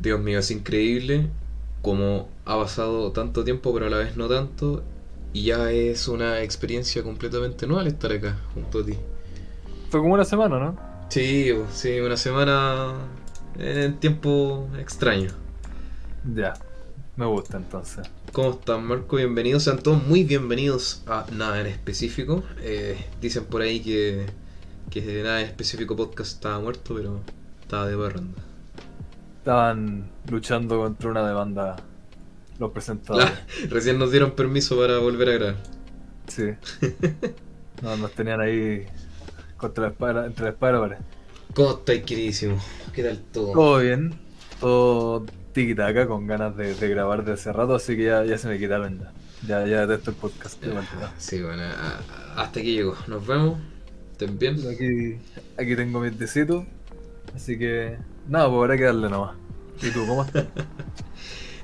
Dios mío, es increíble como ha pasado tanto tiempo, pero a la vez no tanto. Y ya es una experiencia completamente nueva estar acá junto a ti. Fue como una semana, ¿no? Sí, sí, una semana en tiempo extraño. Ya, me gusta entonces. ¿Cómo están, Marco? Bienvenidos, sean todos muy bienvenidos a Nada en Específico. Eh, dicen por ahí que, que Nada en Específico podcast estaba muerto, pero estaba de barranda. Estaban luchando contra una demanda los presentadores. La- recién nos dieron permiso para volver a grabar. Sí. No, nos tenían ahí contra la espada, entre la espada pared. ¿Cómo estáis, queridísimo? ¿Qué tal todo? Todo bien, todo tiki-taka con ganas de, de grabar de hace rato, así que ya, ya se me quitaron ya. Ya, ya detesto el podcast. vuelta. Sí, bueno, a- a- hasta aquí llegó. Nos vemos. ¿Estén bien? Aquí, aquí tengo mis tecitos, así que nada, pues habrá que darle nomás. ¿Y tú, cómo estás?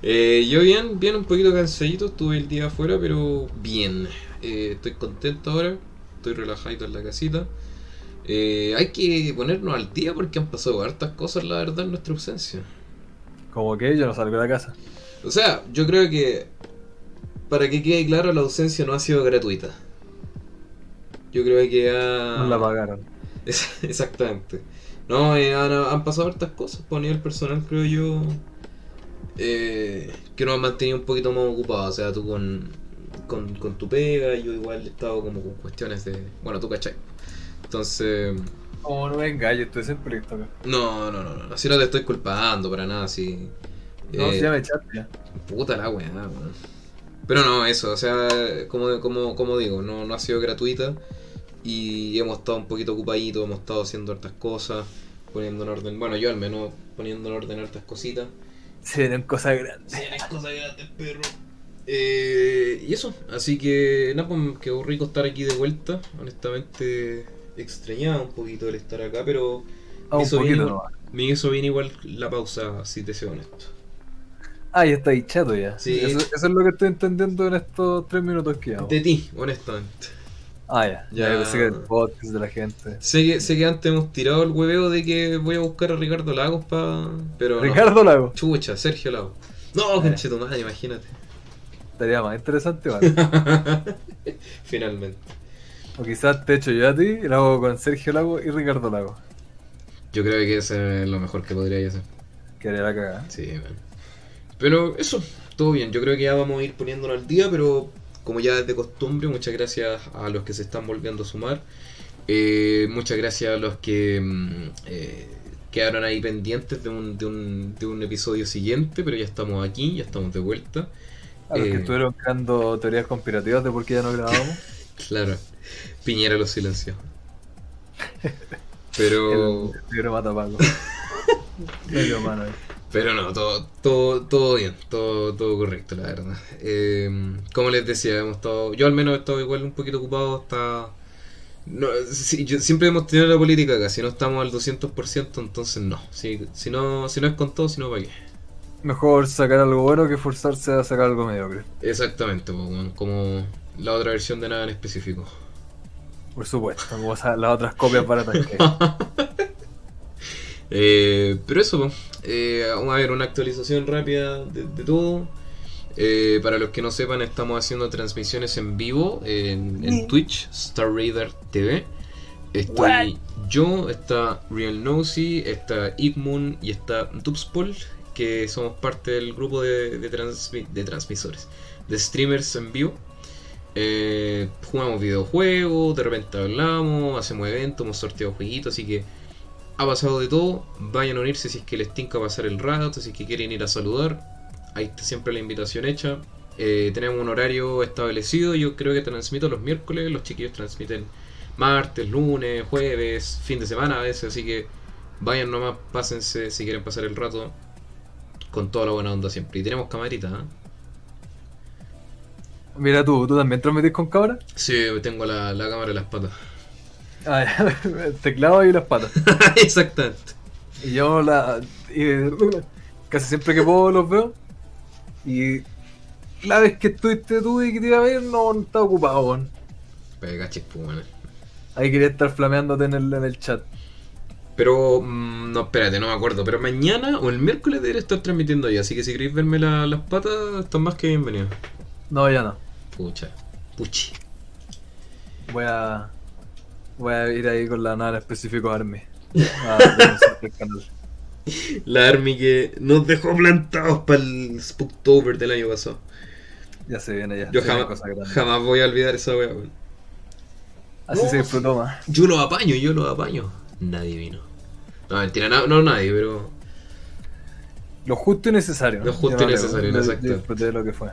Eh, yo bien, bien, un poquito cansadito, estuve el día afuera, pero bien. Eh, estoy contento ahora, estoy relajadito en la casita. Eh, hay que ponernos al día porque han pasado hartas cosas, la verdad, en nuestra ausencia. Como que yo no salgo de la casa. O sea, yo creo que, para que quede claro, la ausencia no ha sido gratuita. Yo creo que ha... No la pagaron. Es- Exactamente. No, eh, han, han pasado hartas cosas por nivel personal, creo yo. eh, que nos han mantenido un poquito más ocupados. O sea, tú con, con, con tu pega, yo igual he estado como con cuestiones de. Bueno, tú cachai. Entonces. Como no me engañes, estoy siempre listo acá. No, no, no, no. Así no te estoy culpando para nada, así. No, eh, si ya me echaste ya. Puta la weá, weón. Pero no, eso, o sea, como, como, como digo, no, no ha sido gratuita y hemos estado un poquito ocupaditos, hemos estado haciendo hartas cosas, poniendo en orden, bueno, yo al menos poniendo en orden hartas cositas. Se vienen cosas grandes. cosas grandes, perro. Eh, y eso, así que nada, pues quedó rico estar aquí de vuelta, honestamente extrañaba un poquito el estar acá, pero Ah, me un hizo bien nomás. me hizo bien igual la pausa, si te soy honesto. Ah, ya está ahí chato ya. Sí. Eso, eso es lo que estoy entendiendo en estos tres minutos que hago. De ti, honestamente. Ah, ya. Ya. Ya, pensé que el podcast de la gente. Sé que, sé que antes hemos tirado el hueveo de que voy a buscar a Ricardo Lagos pa... Pero no. Ricardo Lago. Chucha, Sergio Lagos. No, concheto madre, imagínate. Estaría más interesante, ¿vale? Finalmente. o quizás te echo yo a ti y lo hago con Sergio Lago y Ricardo Lago. Yo creo que eso es lo mejor que podría hacer. Que haría la cagada. Sí, man. Pero eso, todo bien. Yo creo que ya vamos a ir poniéndolo al día, pero como ya es de costumbre, muchas gracias a los que se están volviendo a sumar. Eh, muchas gracias a los que mm, eh, quedaron ahí pendientes de un, de, un, de un episodio siguiente, pero ya estamos aquí, ya estamos de vuelta. A los Eh. que estuvieron creando teorías conspirativas de por qué ya no grabamos. Claro, Piñera los silenció. Pero, El negro mata a Paco. Mano, eh. Pero no, todo, todo, todo bien, todo, todo correcto, la verdad. Eh, como les decía, hemos estado, yo al menos he estado igual un poquito ocupado hasta... No, yo- siempre hemos tenido la política acá, si no estamos al 200%, entonces no. Si, si no. si no es con todo, si no, ¿para qué? Mejor sacar algo bueno que forzarse a sacar algo mediocre. Exactamente, como la otra versión de nada en específico. Por supuesto, como las otras copias baratas que hay. Eh, pero eso. Eh, vamos a ver una actualización rápida de, de todo. Eh, para los que no sepan, estamos haciendo transmisiones en vivo en, en Twitch, Star Raider TV. Estoy yo, está Real Nosy, está Igmoon y está Dubspol, que somos parte del grupo de, de, transmi- de transmisores, de streamers en vivo. Eh, jugamos videojuegos, de repente hablamos, hacemos eventos, hemos sorteado jueguitos, así que ha pasado de todo. Vayan a unirse si es que les tinca pasar el rato, si es que quieren ir a saludar. Ahí está siempre la invitación hecha. Eh, tenemos un horario establecido. Yo creo que transmito los miércoles. Los chiquillos transmiten martes, lunes, jueves, fin de semana a veces. Así que vayan nomás, pásense si quieren pasar el rato. Con toda la buena onda siempre. Y tenemos camarita, ¿eh? Mira tú, ¿tú también transmitís con cámara? Sí, tengo la, la cámara en las patas. Ah, el teclado y las patas. Exactamente. Y yo la. y, casi siempre que puedo los veo. Y la vez que estuviste tú y que te iba a ver, no, no estaba ocupado, weón. Pero cachis, pues. Ahí quería estar flameándote en el, en el chat. Pero, mm, no, espérate, no me acuerdo. Pero mañana o el miércoles debería estar transmitiendo ahí. Así que si queréis verme la- las patas, están más que bienvenidos. No, ya no. Pucha, puchi. Voy a. Voy a ir ahí con la nada específico Army. A denunciar el canal. La Army que nos dejó plantados para el Spooktober del año pasado. Ya se viene ya. Yo jamás, jamás voy a olvidar esa wea, weón. Así No. se disfrutó más. Yo lo apaño, yo lo apaño. Nadie vino. No, mentira, no, no nadie, pero. Lo justo y necesario. Lo justo Yo y no necesario, yo- exacto. Yo disfruté de lo que fue.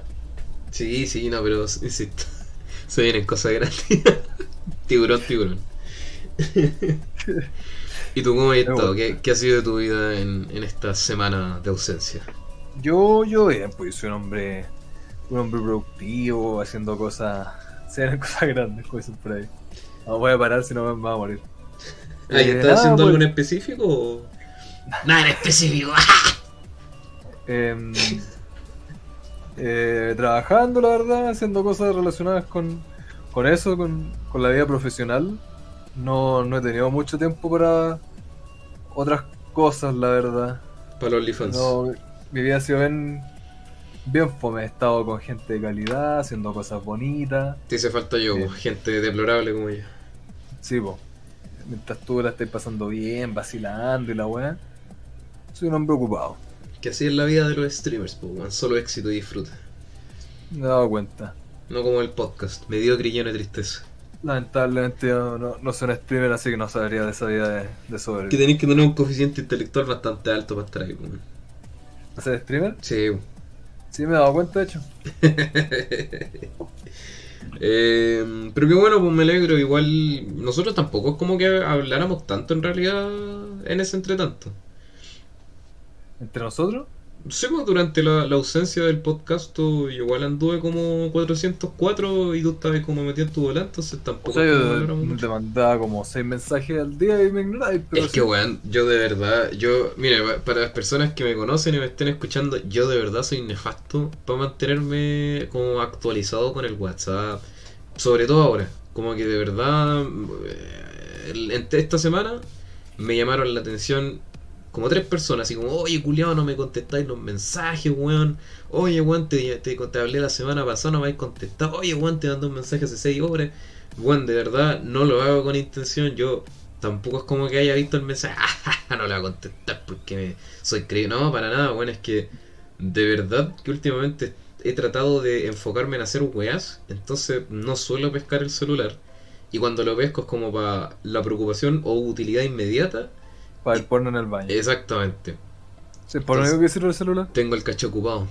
Sí, sí, no, pero insisto. Se vienen cosas grandes. tiburón, tiburón. ¿Y tú cómo has estado? ¿Qué, qué ha sido de tu vida en, en esta semana de ausencia? Yo, yo bien, pues soy un hombre, un hombre productivo, haciendo cosas, se vienen cosas grandes, dicen por ahí. No voy a parar si no me va a morir. Ah, ¿y Eh, ¿Estás haciendo pues- algo en específico o.? Nada en específico. Em, eh, trabajando, la verdad, haciendo cosas relacionadas con, con eso, con, con la vida profesional. No, no he tenido mucho tiempo para otras cosas, la verdad. Para los OnlyFans. No, mi vida ha sido bien, bien fome. He estado con gente de calidad, haciendo cosas bonitas. Te hice falta yo, Sí. po, gente deplorable como yo. Sí, po. Mientras tú la estés pasando bien, vacilando y la weá. Soy un hombre ocupado. Que así es la vida de los streamers, po, weón. Solo éxito y disfrute. Me he dado cuenta. No como el podcast, mediocre y lleno de tristeza. Lamentablemente yo no, no soy un streamer, así que no sabría de esa vida de, de Que sobrevivir. tenéis que tener un coeficiente intelectual bastante alto para estar ahí, weón. ¿Ser streamer? Sí. Sí, me he dado cuenta, de hecho. Eh, pero qué bueno, pues me alegro. Igual nosotros tampoco es como que habláramos tanto en realidad en ese entretanto. ¿Entre nosotros? Sí, pues durante la, la ausencia del podcast tú igual anduve como 404 y tú estabas como metido en tu volante, entonces O tampoco sea, es como yo te, mandaba como seis mensajes al día y me ignoráis, Es sí. que weón, yo de verdad, yo, mire, pa- para las personas que me conocen y me estén escuchando, yo de verdad soy nefasto para mantenerme como actualizado con el WhatsApp, sobre todo ahora, como que de verdad, eh, esta semana me llamaron la atención como tres personas, así como, oye, culiado, no me contestáis los mensajes, weón, oye, weón, te, te, hablé la semana pasada, no me habéis contestado, oye, weón, te mandé un mensaje hace seis horas, weón, de verdad, no lo hago con intención, yo tampoco es como que haya visto el mensaje, "Ah, no le voy a contestar porque me- soy creído. No, para nada, bueno, es que de verdad que últimamente he tratado de enfocarme en hacer weas, entonces no suelo pescar el celular. Y cuando lo pesco es como para la preocupación o utilidad inmediata. Para el porno en el baño. Exactamente. Sí, por único que sirve el celular. Tengo el cacho ocupado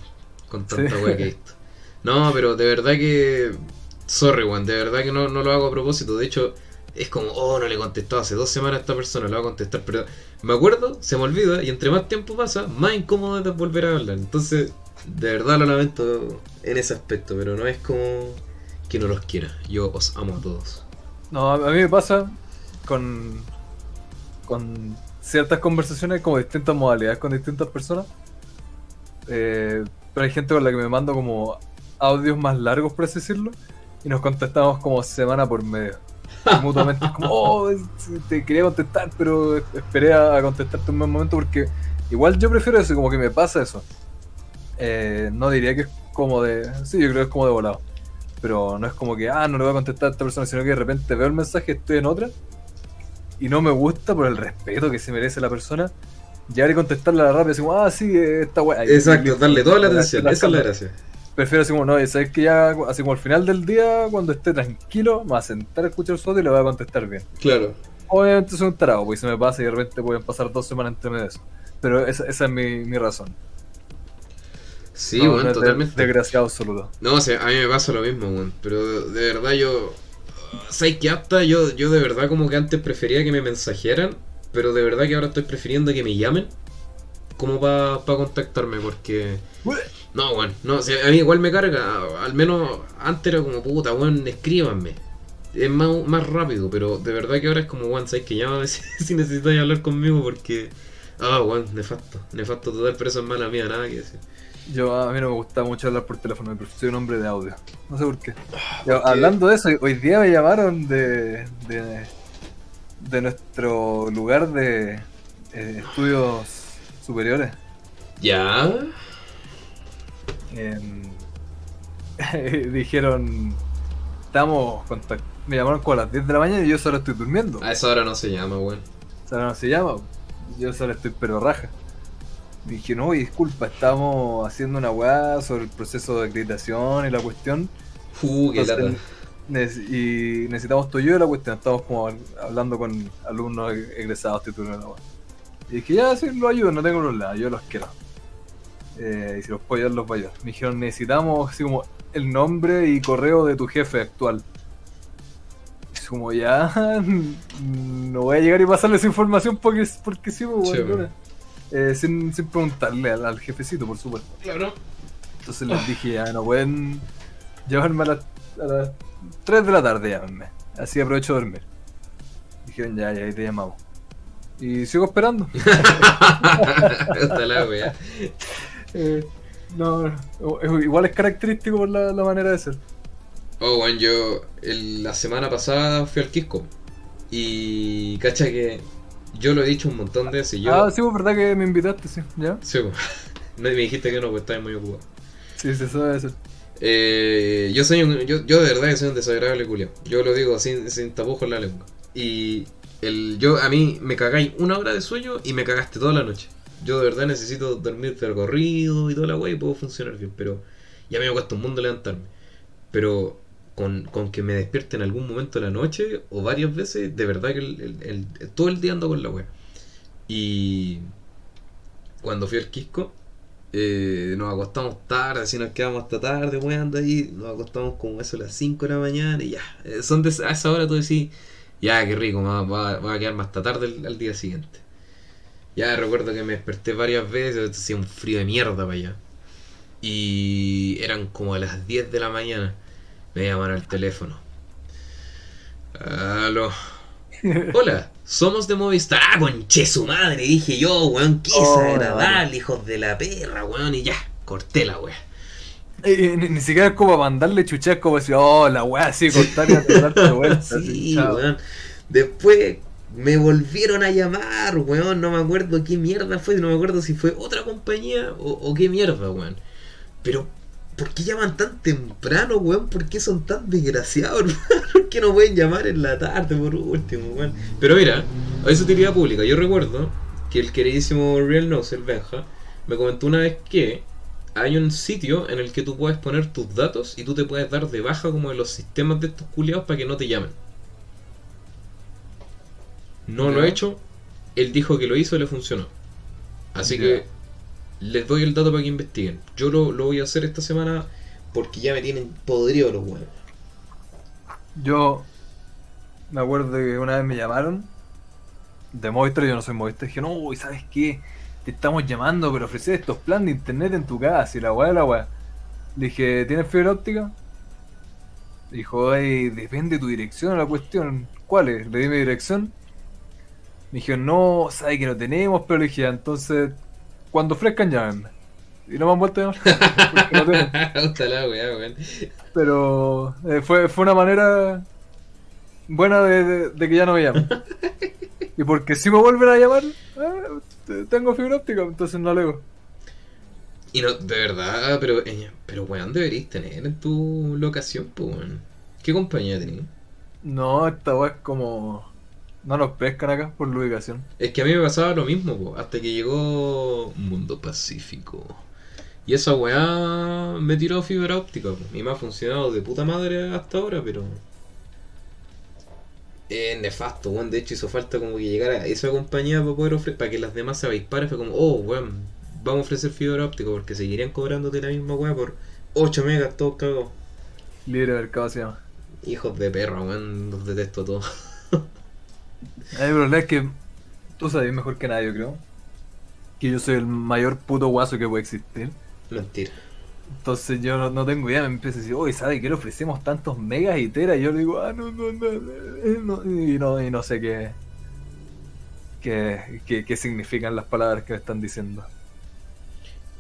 con tanta Sí. wea que he visto. No, pero de verdad que. Sorry, weón, de verdad que no, no lo hago a propósito. De hecho, es como, oh, no le he contestado hace dos semanas a esta persona, lo voy a contestar. Pero me acuerdo, se me olvida, y entre más tiempo pasa, más incómodo es volver a hablar. Entonces, de verdad lo lamento en ese aspecto, pero no es como que no los quiera. Yo os amo a todos. No, a mí me pasa con, con ciertas conversaciones como distintas modalidades con distintas personas. Eh, pero hay gente con la que me mando como audios más largos, por así decirlo, y nos contestamos como semana por medio. Y mutuamente es como, oh, te quería contestar, pero esperé a, a contestarte un buen momento porque igual yo prefiero eso, como que me pasa eso. Eh, no diría que es como de. Sí, yo creo que es como de volado. Pero no es como que, ah, no le voy a contestar a esta persona, sino que de repente veo el mensaje, estoy en otra, y no me gusta por el respeto que se merece la persona, llegar y contestarle a la rápida, así como, ah, sí, esta weá. Exacto, darle toda la atención, esa es la gracia. Prefiero así como, no, y sabes que ya, así como al final del día, cuando esté tranquilo, me voy a sentar a escuchar su audio y le voy a contestar bien. Claro. Obviamente soy un tarado, porque se me pasa y de repente pueden pasar dos semanas entre medio de eso. Pero esa, esa es mi, mi razón. Sí, No, weón, no es de- totalmente. Desgraciado absoluto. No, o sea, a mí me pasa lo mismo, weón. Pero de verdad yo. ¿Sabes qué apta? Yo, yo de verdad como que antes prefería que me mensajearan. Pero de verdad que ahora estoy prefiriendo que me llamen. Como para contactarme, porque. No, weón. No, a mí igual me carga. Al menos antes era como puta, weón, escríbanme. Es más, más rápido, pero de verdad que ahora es como, weón, ¿sabes que Llámame si, si hablar conmigo? Porque. Ah, weón, nefasto. Nefasto total, pero eso es mala mía, nada que decir. Yo a mí no me gusta mucho hablar por teléfono, pero soy un hombre de audio. No sé por qué. Yo, hablando de eso, hoy día me llamaron de, de, de nuestro lugar de eh, estudios superiores. Ya. Dijeron, estamos contact- Me llamaron como a las 10 de la mañana y yo solo estoy durmiendo. A esa hora no se llama, weón. O sea, no se llama. Yo solo estoy pero raja. Dije, no, disculpa, estamos haciendo una weá sobre el proceso de acreditación y la cuestión. Uh, Entonces, y necesitamos tu ayuda en la cuestión. Estamos como hablando con alumnos egresados titulados. la weá. Y dije, ya, sí, los ayudo, no tengo problema, yo los quiero. Eh, y si los puedo ayudar, los voy a ayudar. Me dijeron, necesitamos así como el nombre y correo de tu jefe actual. Es como, ya, no voy a llegar y pasarle esa información porque, porque sí, pues, weón, bueno. Eh, sin, sin preguntarle al, al jefecito, por supuesto. Claro. Entonces les dije, ya no pueden llevarme a las, a las 3 de la tarde, llámenme. Así aprovecho de dormir. Dijeron, ya, ya, ahí te llamamos. Y sigo esperando. Hasta la wea. Eh, no, igual es característico por la, la manera de ser. Oh, weón, yo el- la semana pasada fui al Quisco. Y cacha que yo lo he dicho un montón de veces. Yo, Ah, sí, pues verdad que me invitaste, sí, ¿ya? Sí, me dijiste que no, pues estabas muy ocupado. Sí, sí, eso debe ser. Eh, yo soy un, yo, yo de verdad que soy un desagradable culiao. Yo lo digo sin, sin tapujos en la lengua. Y el, yo a mí me cagáis una hora de sueño y me cagaste toda la noche. Yo de verdad necesito dormir de corrido y toda la wey y puedo funcionar bien. Pero ya me cuesta un mundo levantarme. Pero con, con que me despierte en algún momento de la noche o varias veces, de verdad que el, el- el- todo el día ando con la wea. Y cuando fui al Quisco, eh, nos acostamos tarde, así nos quedamos hasta tarde, weando ahí. Nos acostamos como eso a las 5 de la mañana y ya. Eh, son de, a esa hora tú decís, ya, qué rico, va, va- va a quedar más hasta tarde el- al día siguiente. Ya recuerdo que me desperté varias veces, hacía un frío de mierda para allá. Y eran como a las 10 de la mañana. Me llaman al teléfono. Aló. Hola, somos de Movistar. Ah, conche su madre, dije yo, weón, qué Oh, desagradable, hijos de la perra, weón, y ya, corté la wea. Eh, ni, ni siquiera es como mandarle chuchas como decir, oh, la weá así, cortar y darte vuelta. Sí, weón. Después me volvieron a llamar, weón, no me acuerdo qué mierda fue, no me acuerdo si fue otra compañía o, o qué mierda, weón. Pero, ¿por qué llaman tan temprano, weón? ¿Por qué son tan desgraciados, hermano? ¿Por qué no pueden llamar en la tarde por último, weón? Pero mira, a esa utilidad pública, yo recuerdo que el queridísimo Real Nose, el Benja, me comentó una vez que hay un sitio en el que tú puedes poner tus datos y tú te puedes dar de baja como en los sistemas de estos culiados para que no te llamen. No lo he hecho, él dijo que lo hizo y le funcionó. Así que les doy el dato para que investiguen. Yo lo, lo voy a hacer esta semana porque ya me tienen podrido los huevos. Yo me acuerdo que una vez me llamaron de Movistar, yo no soy Movistar, dije, no, ¿sabes qué? Te estamos llamando para ofrecer estos planes de internet en tu casa y la weá, la weá. Dije, ¿tienes fibra óptica? Dijo, ay, depende de tu dirección la cuestión. ¿Cuál es? Le di mi dirección. Me dijeron, no, sabe que no tenemos, pero le dije, "Ya, entonces, cuando ofrezcan, llámenme. Y no me han vuelto a llamar. no. Pero eh, fue, fue una manera buena de, de- de que ya no me llamen. Y porque si me vuelven a llamar, eh, te- tengo fibra óptica, entonces no alego. Y no, de verdad, pero, eh, pero weón, deberías tener en tu locación, pues weón. ¿Qué compañía tenías? No, esta weá es como. No nos pescan acá por la ubicación. Es que a mí me pasaba lo mismo, po, hasta que llegó Mundo Pacífico. Y esa weá me tiró fibra óptica, po, y me ha funcionado de puta madre hasta ahora, pero... Es nefasto, weón. De hecho hizo falta como que llegara esa compañía para poder ofrecer, para que las demás se avisparen. Fue como, oh, weón, vamos a ofrecer fibra óptica porque seguirían cobrándote la misma weá por 8 megas, todos cagados. Libre mercado se llama. Hijos de perra, weón, los detesto a todos. El problema es que tú sabes mejor que nadie, yo creo. Que yo soy el mayor puto guaso que puede existir. Mentira. Entonces yo no, no tengo idea, me empieza a decir, oye, ¿sabe que le ofrecemos tantos megas y teras? Y yo le digo, ah, no, no, no, eh, no", y, no y no sé qué, qué, qué, qué significan las palabras que me están diciendo.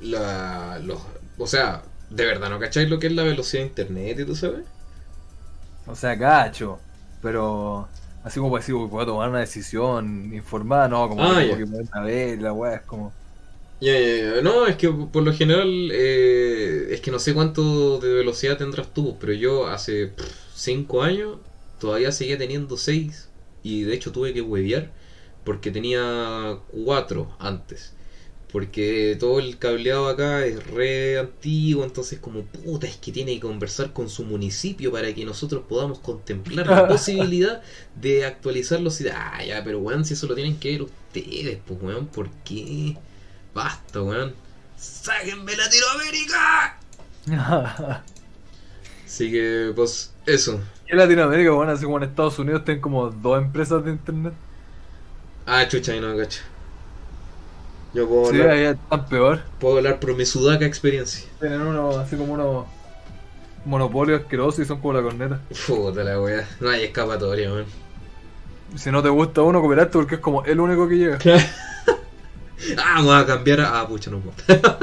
La, los, o sea, de verdad, ¿no cacháis lo que es la velocidad de internet y tú sabes? O sea, cacho, pero Así como para decir, "Uy, puedo tomar una decisión informada, no, como Ah, que ponerme a ver, la weá es como. Ya, ya, ya. No, es que por lo general, eh, es que no sé cuánto de velocidad tendrás tú, pero yo hace 5 años todavía seguía teniendo 6 y de hecho tuve que huevear porque tenía 4 antes. Porque todo el cableado acá es re antiguo, entonces como puta, es que tiene que conversar con su municipio para que nosotros podamos contemplar la posibilidad de actualizarlos. Y, ah, ya, pero weón, si eso lo tienen que ver ustedes, pues weón, ¿por qué? Basta, weón. ¡Sáquenme Latinoamérica! Así que, pues, eso. en Latinoamérica, bueno, así como en Estados Unidos tienen como dos empresas de internet. Ah, chucha, ahí no me cacho. Yo puedo, Sí, hablar, ahí están peor. puedo hablar por mi sudaca experiencia. Tienen uno, así como unos monopolios asquerosos y son como la corneta. Puta la weá. No hay escapatoria, weón. Si no te gusta uno, cooperaste porque es como el único que llega. Ah, vamos a cambiar a. Ah, pucha, no puedo.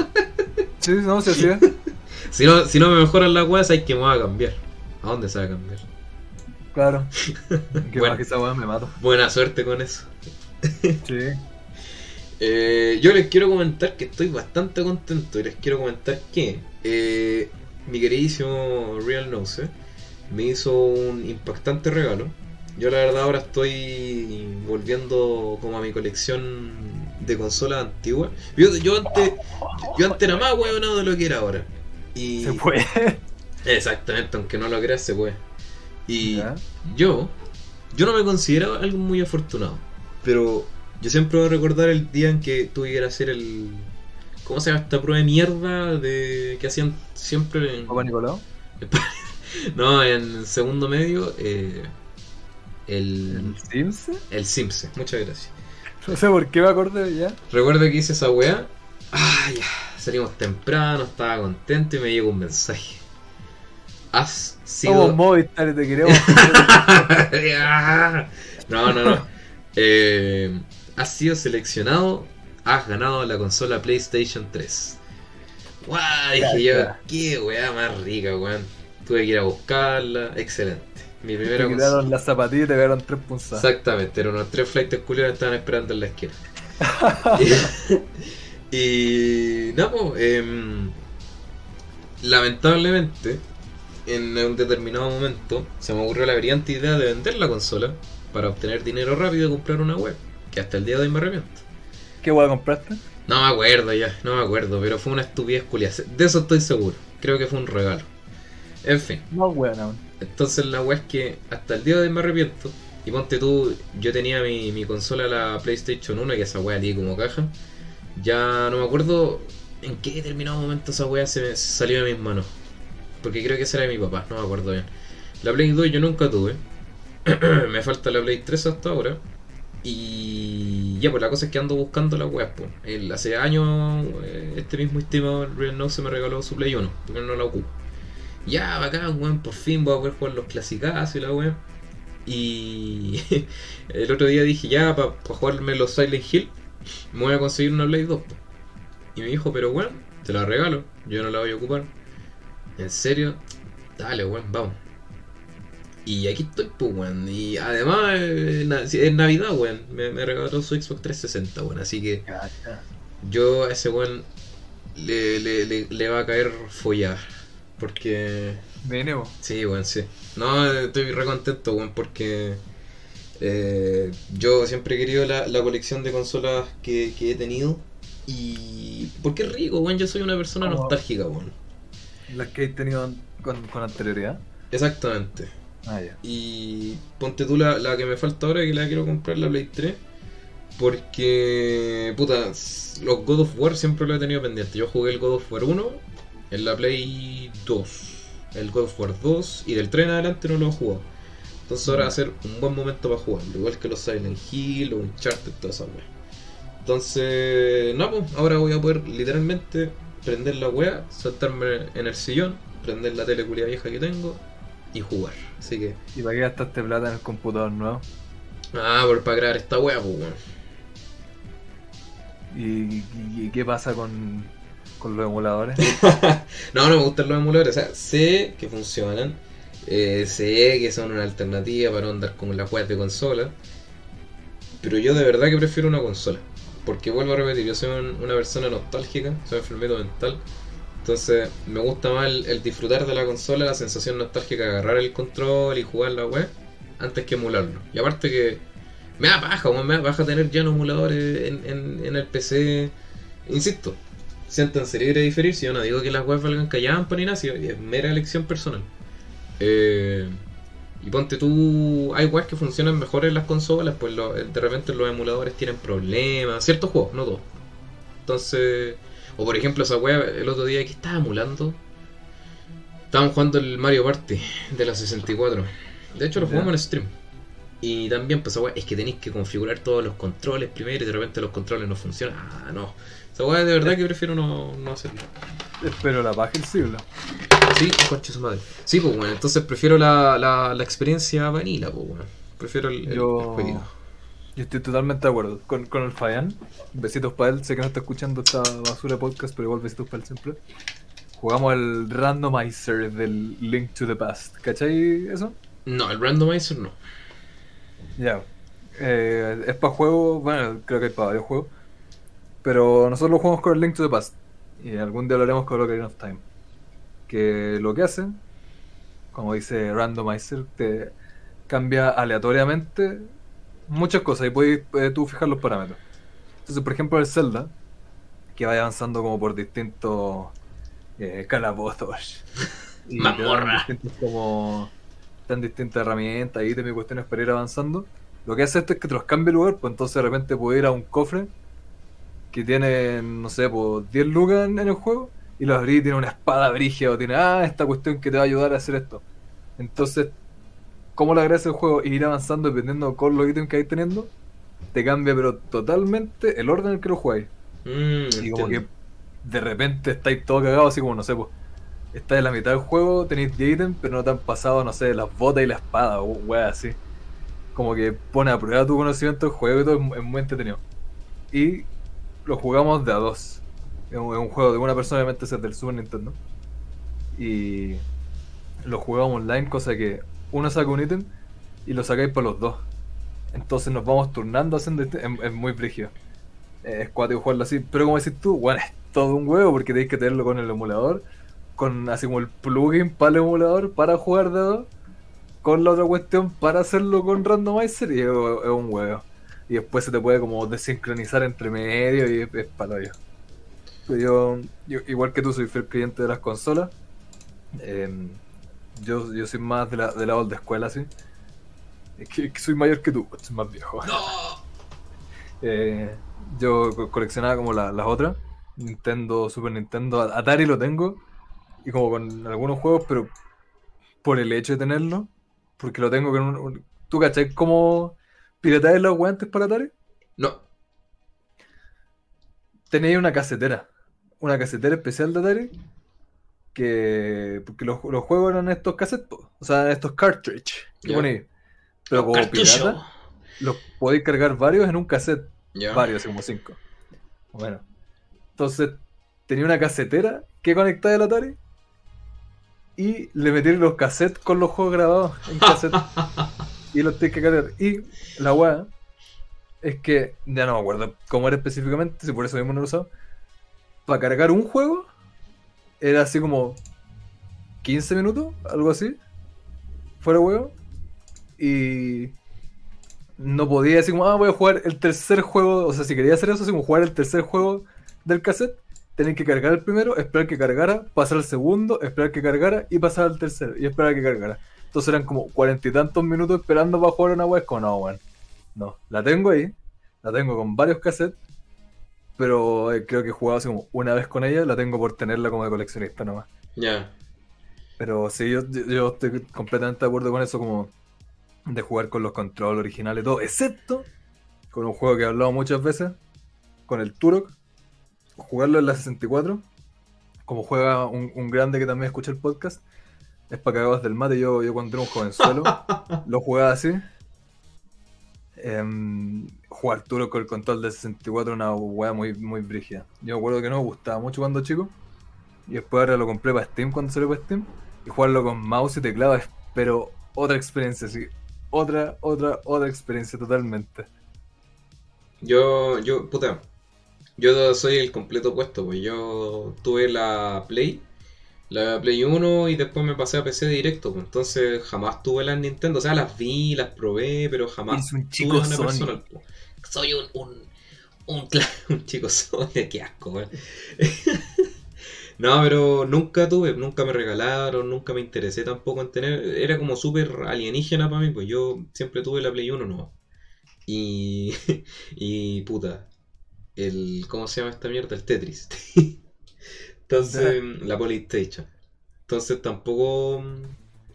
Sí, no, se hacía. si, no, si no me mejoran las weas, hay que me va a cambiar. ¿A dónde se va a cambiar? Claro. Que Bueno. más que esa weá me mato. Buena suerte con eso. Sí. Eh, yo les quiero comentar que estoy bastante contento y les quiero comentar que eh, mi queridísimo Real Nose me hizo un impactante regalo. Yo la verdad ahora estoy volviendo como a mi colección de consolas antiguas. Yo, yo antes yo antes era más huevonado de lo que era ahora. Y Se fue. Exactamente, aunque no lo creas se puede. Y Ya. yo, yo no me consideraba algo muy afortunado, pero yo siempre voy a recordar el día en que tuve que ir a hacer el... ¿Cómo se llama esta prueba de mierda de que hacían siempre en... Papá Nicolau. No, en segundo medio, eh, el, ¿El Sims? el Simse. Muchas gracias. No sé por qué me acordé ya. Recuerdo que hice esa weá. Ah, ya. Salimos temprano, estaba contento y me llegó un mensaje. Has sido... Somos Movistar te queremos. no, no, no. Eh, has sido seleccionado, has ganado la consola PlayStation 3. Guau, dije yo, qué weá más rica, weón. Tuve que ir a buscarla, excelente. Mi primera te consola. las zapatillas y te pegaron tres punzadas. Exactamente, eran unos tres flights culiados que estaban esperando en la esquina. y, y no, pues, em, lamentablemente, en un determinado momento, se me ocurrió la brillante idea de vender la consola para obtener dinero rápido y comprar una web, que hasta el día de hoy me arrepiento. ¿Qué weá compraste? No me acuerdo ya, no me acuerdo, pero fue una estupidez culiada. De eso estoy seguro. Creo que fue un regalo. En fin. No, aún. Entonces la weá es que hasta el día de hoy me arrepiento. Y ponte tú, yo tenía mi, mi consola, la PlayStation 1, que esa weá tiene como caja. Ya no me acuerdo en qué determinado momento esa weá se me salió de mis manos. Porque creo que esa era de mi papá, no me acuerdo bien. La Play 2 yo nunca tuve. me falta la Play 3 hasta ahora. Y ya, pues la cosa es que ando buscando la weá. Pues. El- hace años, eh, este mismo estimado Real No se me regaló su Play 1, porque no la ocupo. Ya, bacán, weón, por fin voy a poder jugar los clásicas y la weá. Y el otro día dije, ya, para jugarme los Silent Hill, me voy a conseguir una Play 2. po. Y me dijo, pero weón, te la regalo, yo no la voy a ocupar. ¿En serio? Dale, weón, vamos. Y aquí estoy, pues, weón. Y además, eh, na- es Navidad, weón. Me, me regaló su Xbox 360, weón. Así que yo a ese weón le, le, le, le va a caer follar. Porque Mínimo. Sí, weón, sí. No, estoy re contento, weón, porque eh, yo siempre he querido la, la colección de consolas que, que he tenido. Y. Porque es rico, weón. Yo soy una persona Como- nostálgica, weón. Las que he tenido con, con anterioridad. Exactamente. Ah. Y ponte tú la, la que me falta ahora, que la quiero comprar, la Play 3. Porque, puta, los God of War siempre lo he tenido pendiente. Yo jugué el God of War 1 en la Play 2, el God of War 2 y del 3 en adelante no lo he jugado. Entonces ahora va a ser un buen momento para jugarlo, igual que los Silent Hill o Uncharted, toda esa wea. Entonces, no, pues ahora voy a poder literalmente prender la wea, saltarme en el sillón, prender la tele culia vieja que tengo y jugar. Así que ¿Y para qué gastaste plata en el computador nuevo? Ah, por para crear esta wea, pues weón. ¿Y, qué pasa con, con los emuladores? no, no me gustan los emuladores, o sea, sé que funcionan. Eh, sé que son una alternativa para andar con las weas de consola. Pero yo de verdad que prefiero una consola. Porque vuelvo a repetir, yo soy un- una persona nostálgica, soy enfermero mental. Entonces me gusta más el, disfrutar de la consola, la sensación nostálgica de agarrar el control y jugar la web antes que emularlo. Y aparte que me da paja, me da paja tener ya los emuladores en, en- en el PC. Insisto, siéntanse libres de diferir. Si yo no digo que las webs valgan ni nada, si es mera elección personal. Eh, y ponte tú, hay webs que funcionan mejor en las consolas, pues de repente los emuladores tienen problemas, ciertos juegos, no todos. Entonces, o por ejemplo esa web el otro día que estaba emulando, estaban jugando el Mario Party de la 64. De hecho lo jugamos en stream. Y también, pues esa wea, es que tenéis que configurar todos los controles primero y de repente los controles no funcionan. Ah, no. Esa wea de verdad que prefiero no, no hacerlo. Pero la paja el siglo. Sí, concha su madre. Sí, pues bueno, entonces prefiero la, la, la experiencia vanilla, pues bueno. Prefiero el, el, Yo- el jueguito. Yo estoy totalmente de acuerdo con, con el Fayan. Besitos para él. Sé que no está escuchando esta basura de podcast, pero igual besitos para él siempre. Jugamos el randomizer del Link to the Past. ¿Cachai eso? No, el randomizer no. Ya. Eh, es para juegos, bueno, creo que hay para varios juegos. Pero nosotros lo jugamos con el Link to the Past. Y algún día lo haremos con Ocarina of Time. Que lo que hace, como dice Randomizer, te cambia aleatoriamente muchas cosas y puedes eh, tú fijar los parámetros. Entonces, por ejemplo, el Zelda, que vaya avanzando como por distintos eh, calabozos. Y distintos como tan distintas herramientas, ítems y cuestiones para ir avanzando. Lo que hace esto es que te los cambia el lugar, pues entonces de repente puedo ir a un cofre que tiene, no sé, pues 10 lucas en, en el juego y lo abrí y tiene una espada brigia o tiene, ah, esta cuestión que te va a ayudar a hacer esto. Entonces, ¿cómo le agradece el juego? Ir avanzando dependiendo con los ítems que vais teniendo, te cambia pero totalmente el orden en el que lo jugáis. Mm, Y como que de repente estáis todo cagados, así como, no sé, pues. Estáis en la mitad del juego, tenéis 10 ítems, pero no te han pasado, no sé, las botas y la espada, o wea así. Como que pone a prueba tu conocimiento del juego y todo, es mu- es muy entretenido. Y lo jugamos de a dos. Es un, es un juego de una persona, obviamente es el del Super Nintendo. Y lo jugamos online, cosa que uno saca un ítem y lo sacáis por los dos. Entonces nos vamos turnando haciendo es, es muy brígido. Eh, Es cuático jugarlo así, pero como decís tú, bueno, es todo un huevo porque tenéis que tenerlo con el emulador, con así como el plugin para el emulador para jugar de dos, con la otra cuestión para hacerlo con randomizer y es, un huevo. Y después se te puede como desincronizar entre medio y es. Pero yo, yo, igual que tú, soy fiel cliente de las consolas. Em, yo, yo soy más de la, de la old escuela, así. Es que, que soy mayor que tú, soy más viejo. Eh, yo co- coleccionaba como la- las otras. Nintendo, Super Nintendo, Atari lo tengo. Y como con algunos juegos, pero por el hecho de tenerlo. Porque lo tengo con un... ¿Tú cachai cómo piratear los guantes para Atari? No. Tenía una casetera. Una casetera especial de Atari. Que. Porque los, los juegos eran estos cassettes, o sea, estos cartridge. que Ya. ponéis. Pero como Cartucho. pirata, los podéis cargar varios en un cassette. Ya. Varios, así como cinco. Bueno. Entonces, tenía una casetera que conectaba el Atari. Y le metí los cassettes con los juegos grabados en cassette. y los tenés que cargar. Y la weá es que, ya no me acuerdo cómo era específicamente, si por eso mismo no lo usaba. Para cargar un juego, era así como 15 minutos, algo así. Fuera huevo. Y no podía decir como, ah, voy a jugar el tercer juego. O sea, si quería hacer eso, así como jugar el tercer juego del cassette, tenía que cargar el primero, esperar que cargara, pasar al segundo, esperar que cargara y pasar al tercero y esperar que cargara. Entonces eran como cuarenta y tantos minutos esperando para jugar una web. Como, no, weón. No, la tengo ahí, la tengo con varios cassettes, pero eh, creo que he jugado así como una vez con ella, la tengo por tenerla como de coleccionista nomás. Ya. Pero sí, yo, yo- estoy completamente de acuerdo con eso, como de jugar con los controles originales todo, excepto con un juego que he hablado muchas veces, con el Turok, jugarlo en la 64, como juega un, un grande que también escucha el podcast, es para cagados del mate, yo, yo cuando era un jovenzuelo, lo jugaba así. Em, jugar Turok con el control del 64 una weá muy, muy brígida. Yo me acuerdo que no me gustaba mucho cuando chico. Y después ahora lo compré para Steam cuando salió para Steam. Y jugarlo con mouse y teclado es pero otra experiencia, sí. Otra, otra, otra experiencia totalmente. Yo, yo, puta, yo soy el completo opuesto, pues yo tuve la Play, la Play 1 y después me pasé a PC directo, pues entonces jamás tuve las Nintendo, o sea, las vi, las probé, pero jamás Es un chico tuve una Sony. personal. pues. Soy un, un, un, un chico Sony, qué asco. No, pero nunca tuve, nunca me regalaron, nunca me interesé tampoco en tener, era como súper alienígena para mí, pues yo siempre tuve la Play 1 no. Y, y puta, el, ¿cómo se llama esta mierda? El Tetris. Entonces, la PlayStation. Entonces tampoco,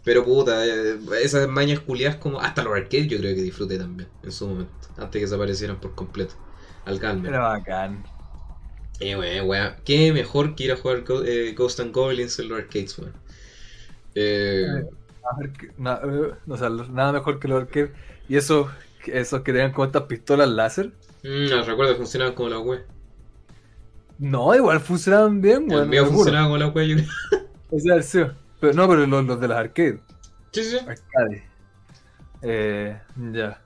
pero puta, eh, esas mañas culiadas como, hasta los arcades yo creo que disfruté también en su momento, antes que desaparecieran por completo. Al calme. Era bacán. Eh, weón, weón. Qué mejor que ir a jugar Go- eh, Ghost and Goblins en los arcades, weón. Eh, eh, o sea, nada mejor que los arcades. Y esos, esos que tenían como estas pistolas láser. mm, no recuerdo que funcionaban como la web. No, igual funcionaban bien, El weón. mío seguro. funcionaba como la web, yo creo. O sea, sí. Pero no, pero los, los de las arcades. Sí, sí. Arcade. Eh, ya.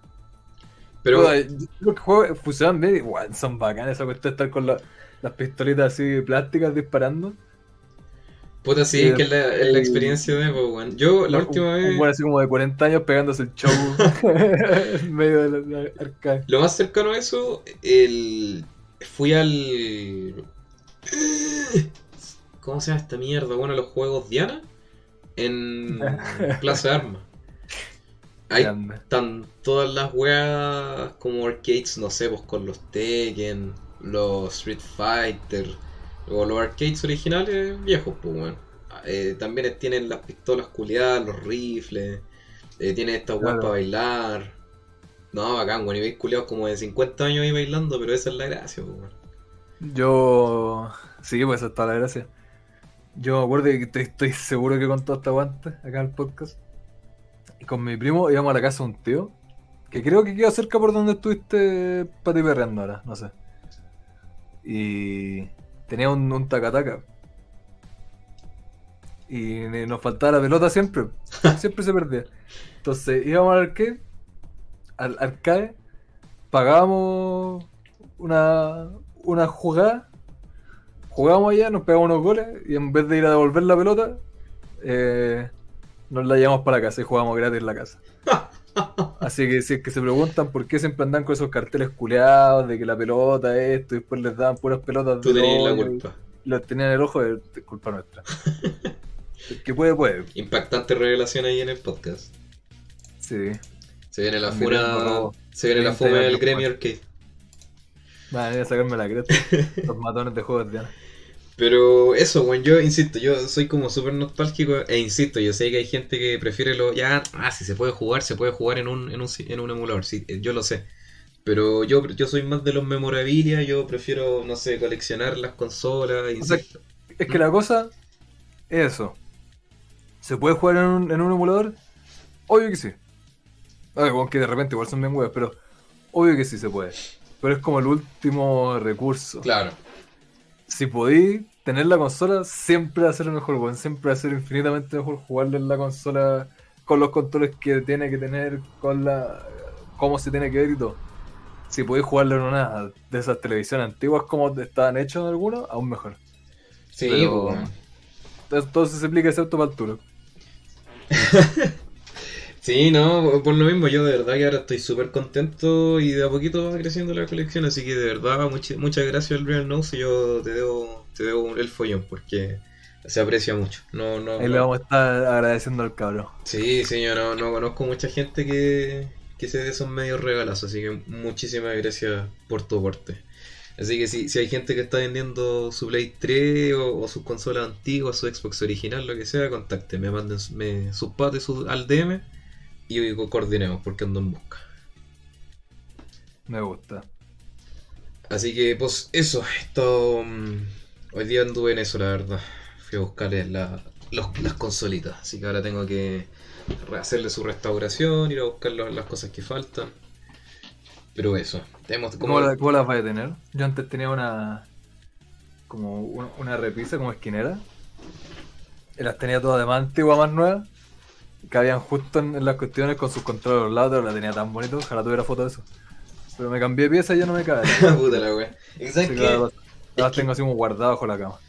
Pero, yo creo que juegos funcionan bien. Igual son bacanas esa cuestión de estar con la- las pistolitas así plásticas disparando. puta, sí, que es la, eh, experiencia de, weón. Yo, la Un- última vez, weón así como de 40 años pegándose el show en medio de la, la arcade. lo más cercano a eso, el. Fui al. ¿Cómo se llama esta mierda? Bueno, los juegos Diana en Plaza de Armas. Ahí Grande. están todas las weas como arcades, no sé, pues con los Tekken, los Street Fighter, o los arcades originales viejos, pues weón. Eh, también tienen las pistolas culiadas, los rifles, eh, tienen estas weas Claro. para bailar. No, bacán, weón, y veis culiados como de 50 años ahí bailando, pero esa es la gracia, pues. Yo. Sí, pues esa está la gracia. Yo me acuerdo que estoy, estoy seguro que contó esta guante acá en el podcast. Y con mi primo íbamos a la casa de un tío. Que creo que queda cerca por donde estuviste pati perreando ahora, no sé. Y tenía un, un tacataca. Y nos faltaba la pelota siempre. Siempre se perdía. Entonces íbamos al arcade. Al arcade. Pagábamos una, una jugada. Jugábamos allá, nos pegamos unos goles. Y en vez de ir a devolver la pelota, eh, nos la llevamos para casa y jugamos gratis en la casa. Así que si es que se preguntan por qué siempre andan con esos carteles culeados de que la pelota esto y después les daban puras pelotas Tú de tenías la culpa. los tenían en el ojo, es culpa nuestra. El que puede, puede. Impactante revelación ahí en el podcast. Sí. Se viene la funa. Se viene la 30 fuma del gremio arcade. Van a sacarme la cresta. Los matones de juegos de Ana. Pero eso, bueno, yo insisto, yo soy como súper nostálgico e insisto, yo sé que hay gente que prefiere lo... Ya, ah, si se puede jugar, se puede jugar en un, en un, en un emulador, sí, eh, yo lo sé. Pero yo, yo soy más de los memorabilia, yo prefiero, no sé, coleccionar las consolas, O sea. Es que la cosa es eso. ¿Se puede jugar en un, en un emulador? Obvio que sí. A ver, bueno, que de repente igual son bien huevos, pero obvio que sí se puede. Pero es como el último recurso. Claro, Si podí tener la consola, siempre va a ser mejor, weón. Siempre va a ser infinitamente mejor jugarle en la consola con los controles que tiene que tener, con la cómo se tiene que ver y todo. Si podéis jugarlo en una de esas televisiones antiguas como estaban hechos en algunos, aún mejor. sí, Pero-. Entonces se explica excepto para Arturo. Sí, no, por lo mismo, yo de verdad que ahora estoy súper contento y de a poquito va creciendo la colección, así que de verdad much- muchas gracias al Real Nose yo te debo, te debo el follón porque se aprecia mucho. No, no, Ahí no- le vamos a estar agradeciendo al cabrón. Sí, sí, yo no, no conozco mucha gente que, que se dé esos medios regalazos, así que muchísimas gracias por tu aporte. Así que si, si hay gente que está vendiendo su Play 3 o, o sus consolas antiguas, su Xbox original, lo que sea, contáctenme, manden me- sus pates su- al DM y coordinemos porque ando en busca. Me gusta. Así que pues eso, esto mm, hoy día anduve en eso la verdad. Fui a buscarles la- los- las consolitas, así que ahora tengo que hacerle su restauración, ir a buscar lo- las cosas que faltan. Pero eso, tenemos ¿Cómo, la- cómo las vas a tener? Yo antes tenía una. como una, una repisa como esquinera. Y las tenía todas de más antigua, más nueva. Cabían justo en, en las cuestiones con sus controles a los lados, la tenía tan bonito, ojalá tuviera foto de eso. Pero me cambié de pieza y ya no me cabe. Puta la wea. Ahora las que- tengo así como guardado bajo la cama.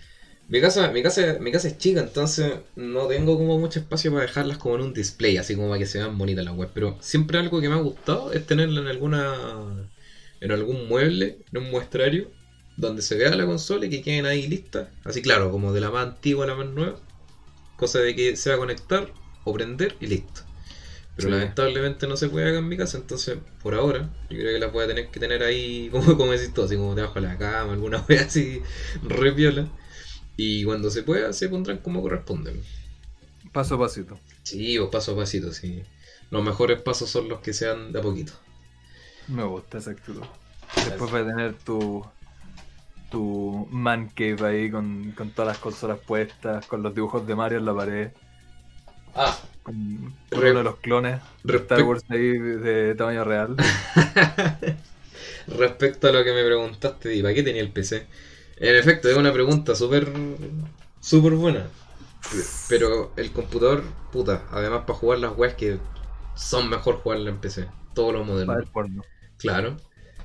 Mi casa, mi casa, mi casa es chica, entonces no tengo como mucho espacio para dejarlas como en un display, así como para que se vean bonitas las web. Pero siempre algo que me ha gustado es tenerla en alguna, en algún mueble, en un muestrario, donde se vea la consola y que queden ahí listas. Así claro, como de la más antigua a la más nueva. Cosa de que se va a conectar o prender y listo. Pero Sí. lamentablemente no se puede acá en mi casa, entonces por ahora yo creo que las voy a tener que tener ahí, como, como decís tú, así como debajo de la cama, alguna wea así re piola. Y cuando se pueda se pondrán como corresponden. Paso a pasito. Sí, pues paso a pasito, sí. Los mejores pasos son los que sean de a poquito. Me gusta esa actitud. Después vas a tener tu tu man cave ahí con, con todas las consolas puestas, con los dibujos de Mario en la pared, Ah, con, uno de los clones de Star respecto, Wars ahí de, de tamaño real. respecto a lo que me preguntaste, ¿y para qué tenía el PC? En efecto, es una pregunta súper súper buena. Pero el computador, puta, además para jugar las weas que son mejor jugarla en PC. Todos los modelos. Para el porno. Claro.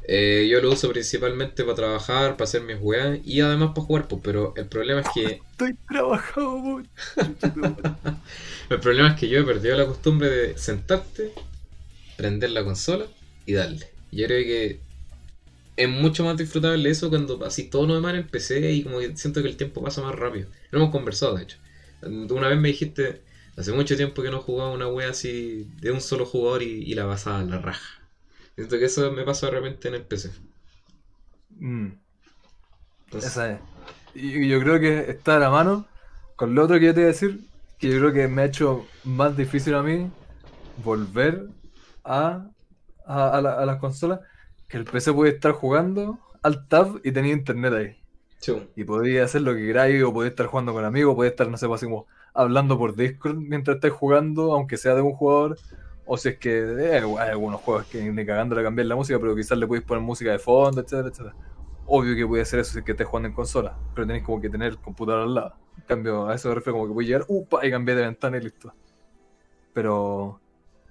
Eh, yo lo uso principalmente para trabajar, para hacer mis weas y además para jugar, pues, pero el problema es que Estoy trabajando mucho. el problema es que yo he perdido la costumbre de sentarte, prender la consola y darle. Yo creo que es mucho más disfrutable eso cuando así todo lo demás en el PC y como que siento que el tiempo pasa más rápido. Lo hemos conversado, de hecho. Una vez me dijiste, hace mucho tiempo que no jugaba una wea así de un solo jugador y, y la pasaba a la raja. Siento que eso me pasa de repente en el PC. Mm, Entonces, esa es. Y yo creo que está a la mano con lo otro que yo te iba a decir, que yo creo que me ha hecho más difícil a mí volver a, a, a la- a las consolas, que el PC puede estar jugando al tab y tenía internet ahí. Y podía hacer lo que queráis, o podía estar jugando con amigos, podía estar, no sé, pues, así como hablando por Discord mientras estáis jugando, aunque sea de un jugador. O si es que eh, hay algunos juegos que ni cagando le cambiar la música, pero quizás le podéis poner música de fondo, etcétera, etcétera. Obvio que puede hacer eso si es que estés jugando en consola, pero tenéis como que tener el computador al lado. En cambio, a eso me refiero como que voy a llegar, upa, y cambiar de ventana y listo. Pero,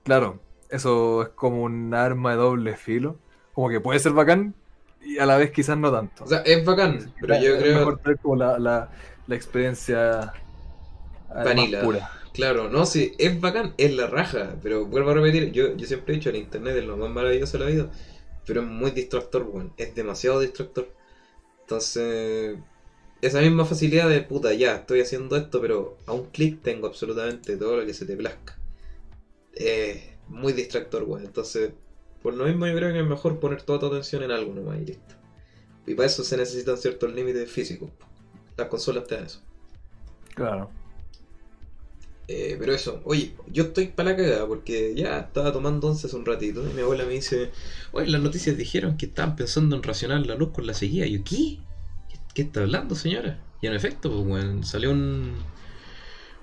claro, eso es como un arma de doble filo. Como que puede ser bacán y a la vez quizás no tanto. O sea, es bacán, pero yo Es creo... mejor tener como la, la, la experiencia eh, más Vanilla. pura. Claro, no, sí, es bacán, es la raja, pero vuelvo a repetir, yo, yo siempre he dicho, el internet es lo más maravilloso de la vida, pero es muy distractor, weón, es demasiado distractor. Entonces, esa misma facilidad de puta, ya, estoy haciendo esto, pero a un clic tengo absolutamente todo lo que se te plazca. Es muy distractor, weón, entonces, por lo mismo yo creo que es mejor poner toda tu atención en algo nomás y listo. Y para eso se necesitan ciertos límites físicos. Las consolas te dan eso. Claro. Eh, pero eso, oye, yo estoy para la cagada porque ya estaba tomando once hace un ratito y mi abuela me dice, oye, las noticias dijeron que estaban pensando en racionar la luz con la sequía. Y yo, ¿qué? ¿Qué, está hablando, señora? Y en efecto, pues, bueno, salió un,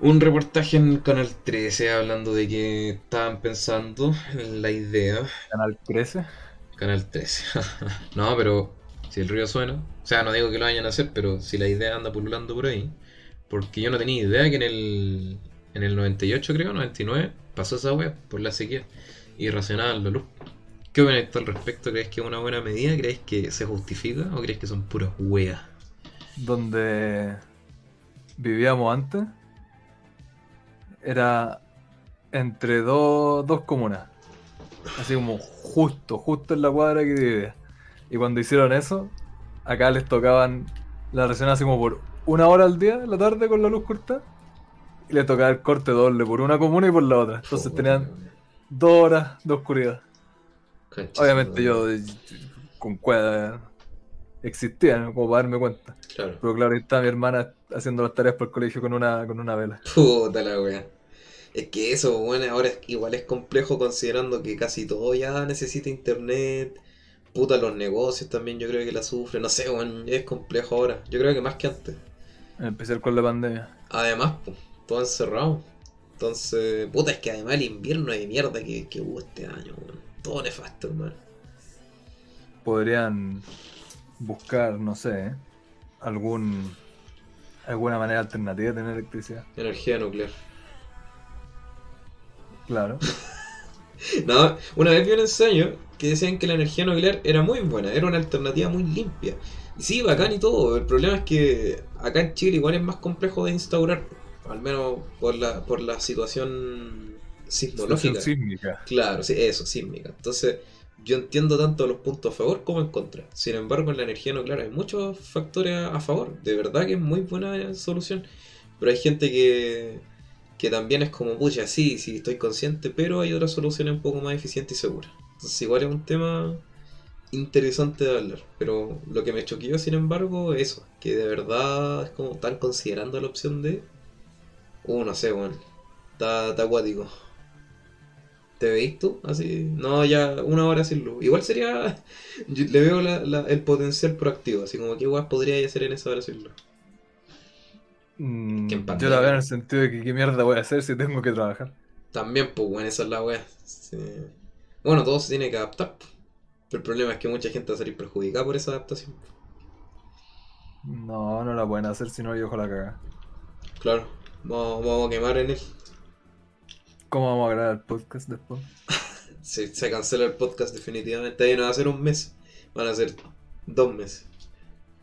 un reportaje en Canal 13 hablando de que estaban pensando en la idea. Canal crece. Canal 13. no, pero si el río suena, o sea, no digo que lo vayan a hacer, pero si la idea anda pululando por ahí, porque yo no tenía idea que en el, en el 98, creo, 99, pasó esa web por la sequía y racionaban la luz. ¿Qué opinas tú al respecto? ¿Crees que es una buena medida? ¿Crees que se justifica o crees que son puras weas? Donde vivíamos antes era entre dos, dos comunas. Así como justo, justo en la cuadra que vivía. Y cuando hicieron eso, acá les tocaban la ración así como por una hora al día, la tarde con la luz corta. Y les tocaba el corte doble por una comuna y por la otra. Entonces tenían dos horas de oscuridad. Obviamente yo eh, con cueva existía, ¿no? como para darme cuenta. Claro. Pero claro, ahí está mi hermana haciendo las tareas por el colegio con una, con una vela. Puta la wea. Es que eso, bueno, ahora es- igual es complejo considerando que casi todo ya necesita internet. Puta, los negocios también yo creo que la sufren. No sé, bueno, es complejo ahora. Yo creo que más que antes. En especial con la pandemia. Además, pues, todo encerrado. Entonces, puta, es que además el invierno de mierda que, que hubo este año, weón. Todo nefasto, hermano. Podrían buscar, no sé, ¿eh? algún alguna manera alternativa de tener electricidad. Energía nuclear. Claro. No, una vez vi un ensayo que decían que la energía nuclear era muy buena, era una alternativa muy limpia. Y sí, bacán y todo. El problema es que acá en Chile igual es más complejo de instaurar, al menos por la, por la situación sismológica. sísmica. Claro, sí, eso, sísmica. Entonces, yo entiendo tanto los puntos a favor como en contra. Sin embargo, en la energía nuclear hay muchos factores a favor. De verdad que es muy buena solución. Pero hay gente que, que también es como, pucha, sí, sí, estoy consciente, pero hay otras soluciones un poco más eficientes y seguras. Entonces, igual es un tema interesante de hablar. Pero lo que me choqueó, sin embargo, es eso. Que de verdad es como, están considerando la opción de... Uh, no sé, bueno. Está, está acuático. ¿Te veis tú? Así, no, ya una hora sin luz. Igual sería. yo le veo la- la- el potencial proactivo, así como que igual podría hacer en esa hora sin luz. Mm, yo la veo en el sentido de que qué mierda voy a hacer si tengo que trabajar. También, pues, bueno, esa es la wea. Sí. Bueno, todo se tiene que adaptar. Pero el problema es que mucha gente va a salir perjudicada por esa adaptación. No, no la pueden hacer si no yo ojo la caga. Claro, vamos, vamos a quemar en él. ¿Cómo vamos a grabar el podcast después? Se, se cancela el podcast definitivamente. Ahí no va a ser un mes, van a ser dos meses.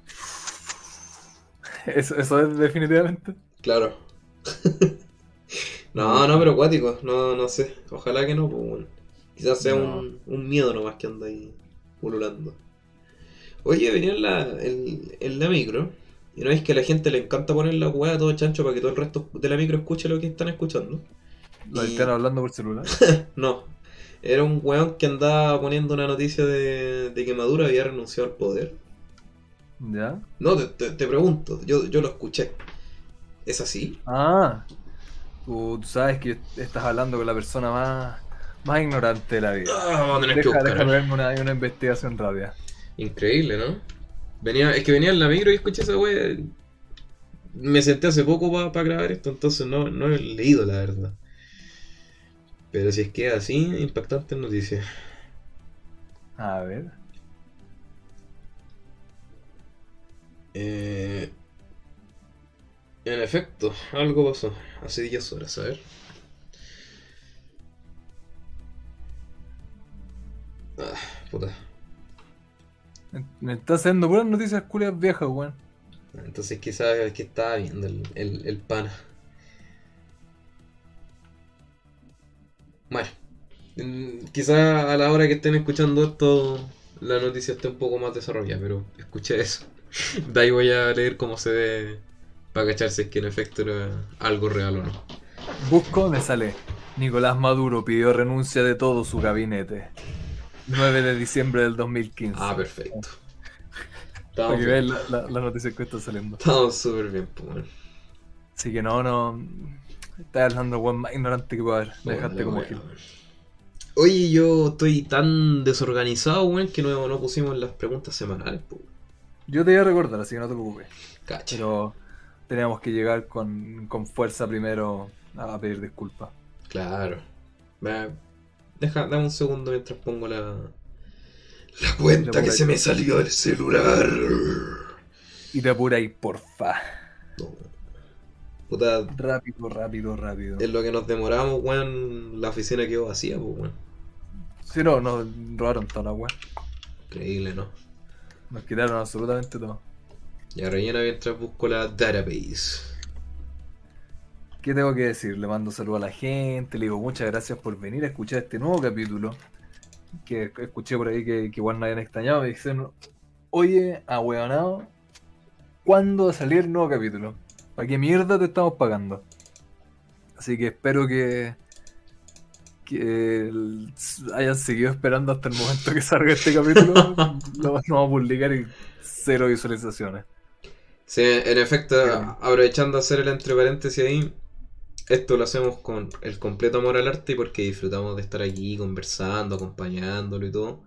Eso, eso es definitivamente. Claro. no, no, pero acuático, no, no sé. Ojalá que no, pues bueno. Quizás sea No. un, un miedo nomás que anda ahí pululando. Oye, venía en la, en, en la micro. Y no es que a la gente le encanta poner la weá todo chancho para que todo el resto de la micro escuche lo que están escuchando. Lo Y- están hablando por celular. No. Era un weón que andaba poniendo una noticia de, de que Maduro había renunciado al poder. ¿Ya? No, te, te- te pregunto, yo, yo lo escuché. ¿Es así? Ah, tú, tú sabes que estás hablando con la persona más, más ignorante de la vida. Ah, vamos a tener que buscar. verme una, una investigación rápida. Increíble, ¿no? Venía, es que venía en la micro y escuché esa wea. Me senté hace poco para grabar esto, entonces no, no he leído la verdad. Pero si es que así, impactante noticia. A ver. Eh, en efecto, algo pasó. Hace 10 horas, a ver. Ah, puta. Me está haciendo puras noticias culias viejas, weón. Entonces quizás es que estaba viendo el, el, el pana. Bueno, quizás a la hora que estén escuchando esto, la noticia esté un poco más desarrollada, pero escuché eso. De ahí voy a leer cómo se ve para cachar si es que en efecto era algo real o no. Busco, me sale. Nicolás Maduro pidió renuncia de todo su gabinete. 9 de diciembre del 2015. Ah, perfecto. Estamos que bien. vean la, la, la noticia que está saliendo. Estamos súper bien, pues. Así que no, no. Estás hablando, weón, más ignorante que pueda haber. Me dejaste Bueno, como gil. Oye, yo estoy tan desorganizado, weón, que no, no pusimos las preguntas semanales, pues. Yo te voy a recordar, así que no te preocupes. Cacha. Pero teníamos que llegar con, con fuerza primero a pedir disculpas. Claro. Va, Deja, dame un segundo mientras pongo la. La cuenta que se me salió del celular. Y te apuráis, porfa. No. Puta, Rápido, rápido, rápido. en lo que nos demoramos, weón, la oficina quedó vacía, pues, weón. Si no, nos robaron toda la weá. Increíble, ¿no? Nos quitaron absolutamente todo. Ya rellena mientras busco la database. ¿Qué tengo que decir? Le mando saludos a la gente, le digo muchas gracias por venir a escuchar este nuevo capítulo. Que escuché por ahí que, que igual no habían extrañado. Me dicen, oye, ahueonado, ¿cuándo va a salir el nuevo capítulo? ¿Para qué mierda te estamos pagando? Así que espero que, que el- hayan seguido esperando hasta el momento que salga este capítulo. Lo vamos a publicar y cero visualizaciones. Sí, en efecto, aprovechando de hacer el entre paréntesis ahí, esto lo hacemos con el completo amor al arte y porque disfrutamos de estar aquí conversando, acompañándolo y todo.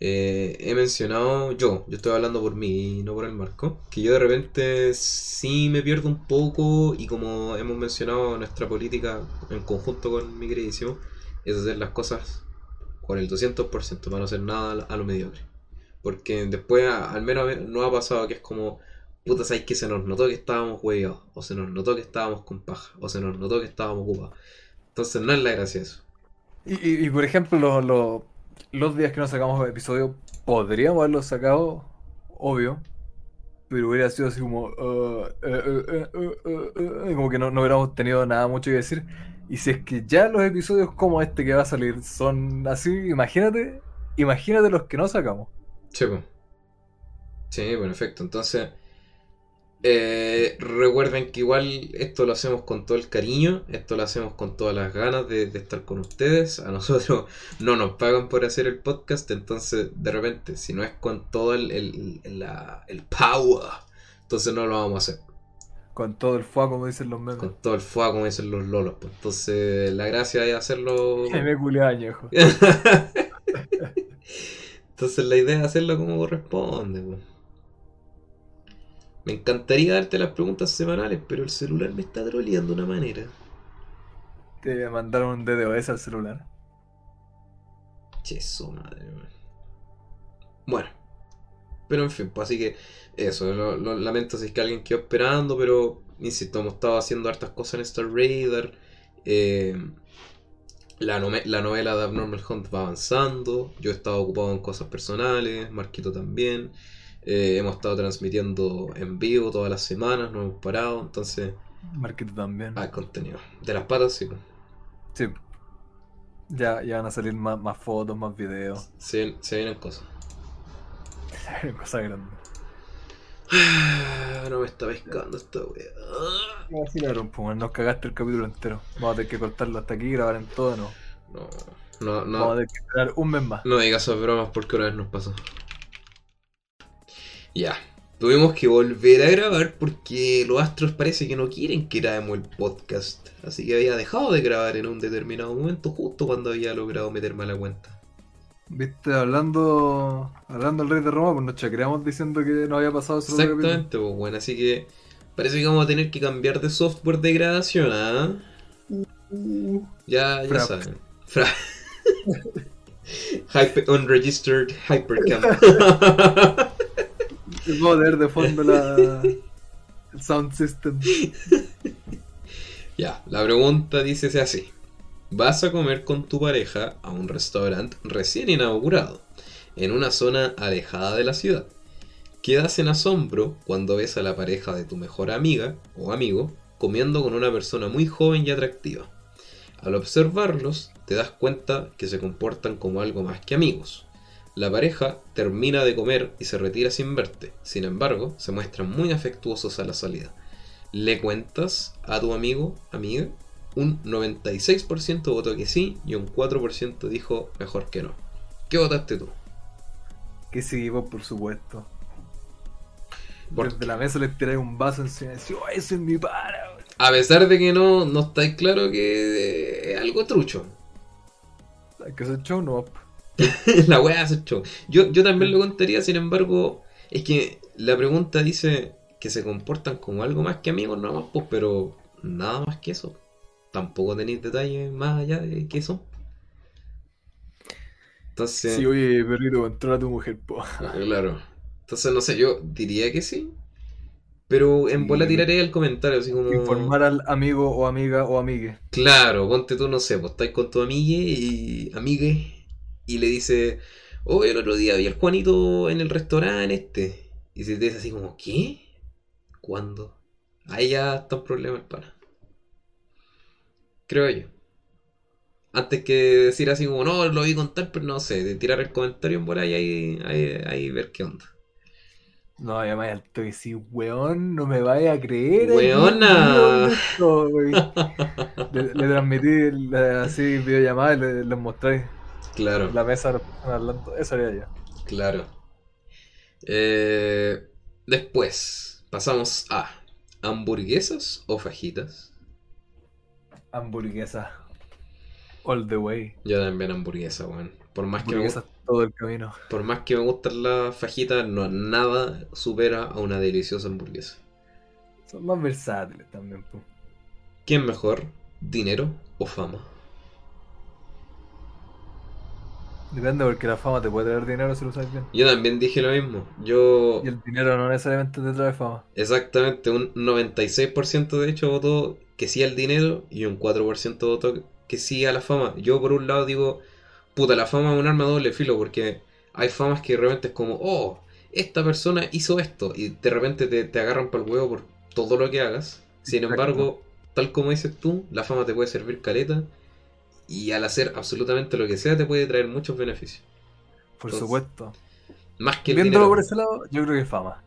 Eh, he mencionado yo, yo estoy hablando por mí y no por el marco, que yo de repente sí me pierdo un poco y como hemos mencionado nuestra política en conjunto con mi queridísimo, es hacer las cosas con el 200% para no hacer nada a lo- mediocre. Porque después, al menos no ha pasado que es como, puta, ¿sabes que se nos notó que estábamos hueveados? O se nos notó que estábamos con paja, o se nos notó que estábamos ocupados. Entonces no es la gracia eso. Y, y, y, por ejemplo, los, los, los días que no sacamos episodio, podríamos haberlos sacado, obvio. Pero hubiera sido así como. uh, eh, eh, eh, como que no, no hubiéramos tenido nada mucho que decir. Y si es que ya los episodios como este que va a salir son así, imagínate, imagínate los que no sacamos. Sí, pues. Sí, bueno, efecto. Entonces, eh, recuerden que igual esto lo hacemos con todo el cariño, esto lo hacemos con todas las ganas de, de estar con ustedes. A nosotros no nos pagan por hacer el podcast, entonces de repente, si no es con todo el, el, el- la- el power, entonces no lo vamos a hacer. Con todo el fuego, como dicen los memes. Con todo el fuego, como dicen los lolos. pues. Entonces, la gracia es hacerlo. Me culé añejo. Entonces la idea es hacerlo como corresponde. po. Me encantaría darte las preguntas semanales, pero el celular me está troleando de una manera. Te mandaron un DDoS al celular. Che, su madre, weón. Bueno. Pero en fin, pues así que eso, lo, lo lamento si es que alguien quedó esperando, pero insisto, hemos estado haciendo hartas cosas en Star Raider. eh, la, la novela de Abnormal Hunt va avanzando. Yo he estado ocupado en cosas personales, Marquito también. Eh, hemos estado transmitiendo en vivo todas las semanas, no hemos parado. Entonces, Marquito también. hay contenido. De las patas, sí. pues. Sí. Ya, ya van a salir más, más fotos, más videos. Se, se vienen cosas. Cosa grande. Ah, No me está pescando esta wea. Vacilaron, pues, nos cagaste el capítulo entero. Vamos a tener que cortarlo hasta aquí y grabar en todo, ¿no? No, no, Vamos a no. tener que esperar un mes más. No digas esas bromas porque una vez nos pasó. Ya. Tuvimos que volver a grabar porque los astros parece que no quieren que grabemos el podcast. Así que había dejado de grabar en un determinado momento, justo cuando había logrado meterme a la cuenta. Viste, hablando hablando del rey de Roma, pues nos chacreamos diciendo que no había pasado capítulo. Exactamente, pues bueno, así que parece que vamos a tener que cambiar de software de grabación, ¿ah? Ya, ya Frap. saben. Fra Hyper, unregistered Hypercam. De fondo la, el sound system. ya, la pregunta dice así. Vas a comer con tu pareja a un restaurante recién inaugurado, en una zona alejada de la ciudad. Quedas en asombro cuando ves a la pareja de tu mejor amiga o amigo comiendo con una persona muy joven y atractiva. Al observarlos, te das cuenta que se comportan como algo más que amigos. La pareja termina de comer y se retira sin verte. Sin embargo, se muestran muy afectuosos a la salida. ¿Le cuentas a tu amigo, amiga? Un 96% votó que sí y un 4% dijo mejor que no. ¿Qué votaste tú? Que sí, vos, por supuesto. Por- Desde la mesa le tiré un vaso encima y decía, oh, eso es mi para. weón". A pesar de que no, no estáis claro que es algo trucho. Hay que hacer show, no. la wea hace show. Yo, yo también lo contaría, sin embargo, es que la pregunta dice que se comportan como algo más que amigos, nada más, pues, pero nada más que eso. Tampoco tenéis detalles más allá de que eso. Entonces, Sí, oye, perrito, controla a tu mujer, po. ah, claro. Entonces, no sé, yo diría que sí. Pero en Sí. bola tiraré el comentario, así como. Informar al amigo o amiga o amigue. Claro, ponte tú, no sé, pues estáis con tu amigue y amigue y le dice, oh, el otro día vi al Juanito en el restaurante este. Y si te dice así como, ¿qué? ¿Cuándo? Ahí ya está un problema el pana. Creo yo. Antes que decir así como, no, lo vi contar, pero no sé, de tirar el comentario en bola y ahí, ahí, ahí ver qué onda. No, además toque sí, weón, no me vaya a creer. Weona. Le, le transmití la- así videollamada y le, les mostré Claro. la mesa hablando. Eso haría yo. Claro. Eh, después, pasamos a hamburguesas o fajitas. Hamburguesa. All the way. Yo también hamburguesa, weón. Por más que me, todo el camino. por más que me gustan las fajitas, no nada supera a una deliciosa hamburguesa. Son más versátiles también, po. ¿Quién mejor? ¿Dinero o fama? Depende porque la fama te puede traer dinero si lo sabes bien. Yo también dije lo mismo. Yo Y el dinero no necesariamente te trae fama. exactamente un 96% de hecho votó que sí al dinero y un 4% votó que sí a la fama. Yo por un lado digo, puta, la fama es un arma de doble filo porque hay famas que de repente es como, oh, esta persona hizo esto y de repente te, te agarran para el huevo por todo lo que hagas. Sin Exacto. embargo, tal como dices tú, la fama te puede servir caleta y al hacer absolutamente lo que sea te puede traer muchos beneficios. Por Entonces, supuesto. Más que Viéndolo por ese lado, yo creo que es fama.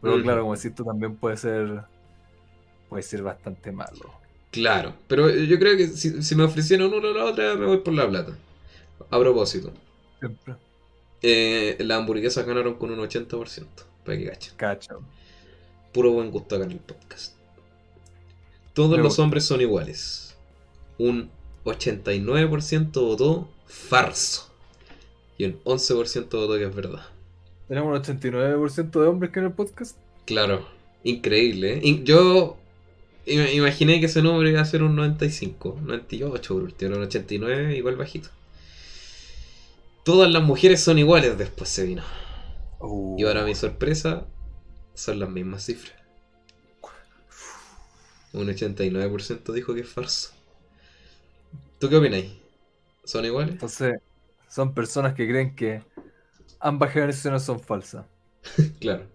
Pero claro, como decís tú, también puede ser. Puede ser bastante malo. Claro, pero yo creo que si, si me ofrecieran una o la otra, me voy por la plata. A propósito, Siempre. eh, las hamburguesas ganaron con un 80%, para que cachen. Cacho. Puro buen gusto acá en el podcast. Todos Me los gusta. hombres son iguales. Un 89% votó farso. Y un 11% votó que es verdad. Tenemos un 89% de hombres que en el podcast. Claro, increíble. ¿eh? In- Yo im- imaginé que ese número iba a ser un 95, 98 por último, un 89 igual bajito. Todas las mujeres son iguales después se vino. Y para mi sorpresa, son las mismas cifras. Un 89% dijo que es farso. ¿Tú qué opináis? ¿Son iguales? Entonces, son personas que creen que ambas generaciones son falsas. Claro.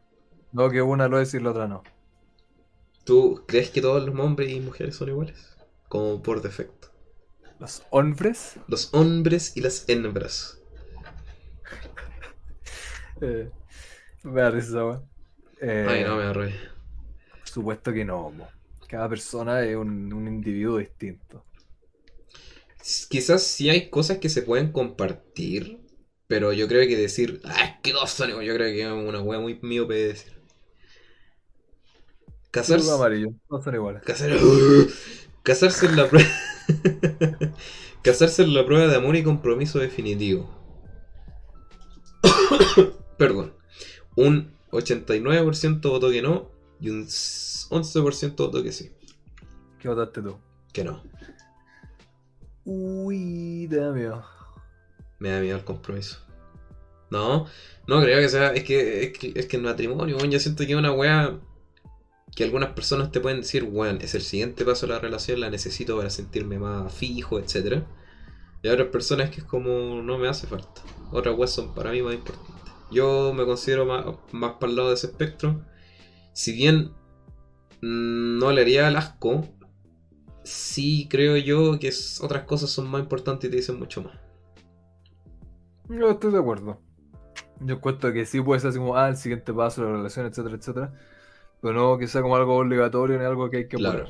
No que una lo es y la otra no. ¿Tú crees que todos los hombres y mujeres son iguales? Como por defecto. Los hombres. Los hombres y las hembras. Eh, me da risa, weón. Eh, Ay, no me arroyo. Por supuesto que no. po. Cada persona es un, un individuo distinto. Quizás sí hay cosas que se pueden compartir, pero yo creo que decir, ah, es que dos son iguales", yo creo que es una wea muy miope de decir. Casarse, Azul, amarillo, no son iguales. casar- casarse en la prueba. casarse en la prueba de amor y compromiso definitivo. Perdón. Un 89% votó que no y un 11% votó que sí. ¿Qué votaste tú? Que no. Uy, te da miedo. Me da miedo el compromiso. No, no creo que sea. Es que, es que, es que el matrimonio, weón, yo siento que es una weá que algunas personas te pueden decir, weón, es el siguiente paso de la relación, la necesito para sentirme más fijo, etc. Y otras personas que es como, no me hace falta. Otras weas son para mí más importantes. Yo me considero más, más para el lado de ese espectro. Si bien mm, no le haría el asco, sí creo yo que es- otras cosas son más importantes y te dicen mucho más. Yo estoy de acuerdo. Yo encuentro que sí puede ser así como, ah, el siguiente paso de la relación, etcétera, etcétera. Pero no que sea como algo obligatorio ni algo que hay que Claro, poner.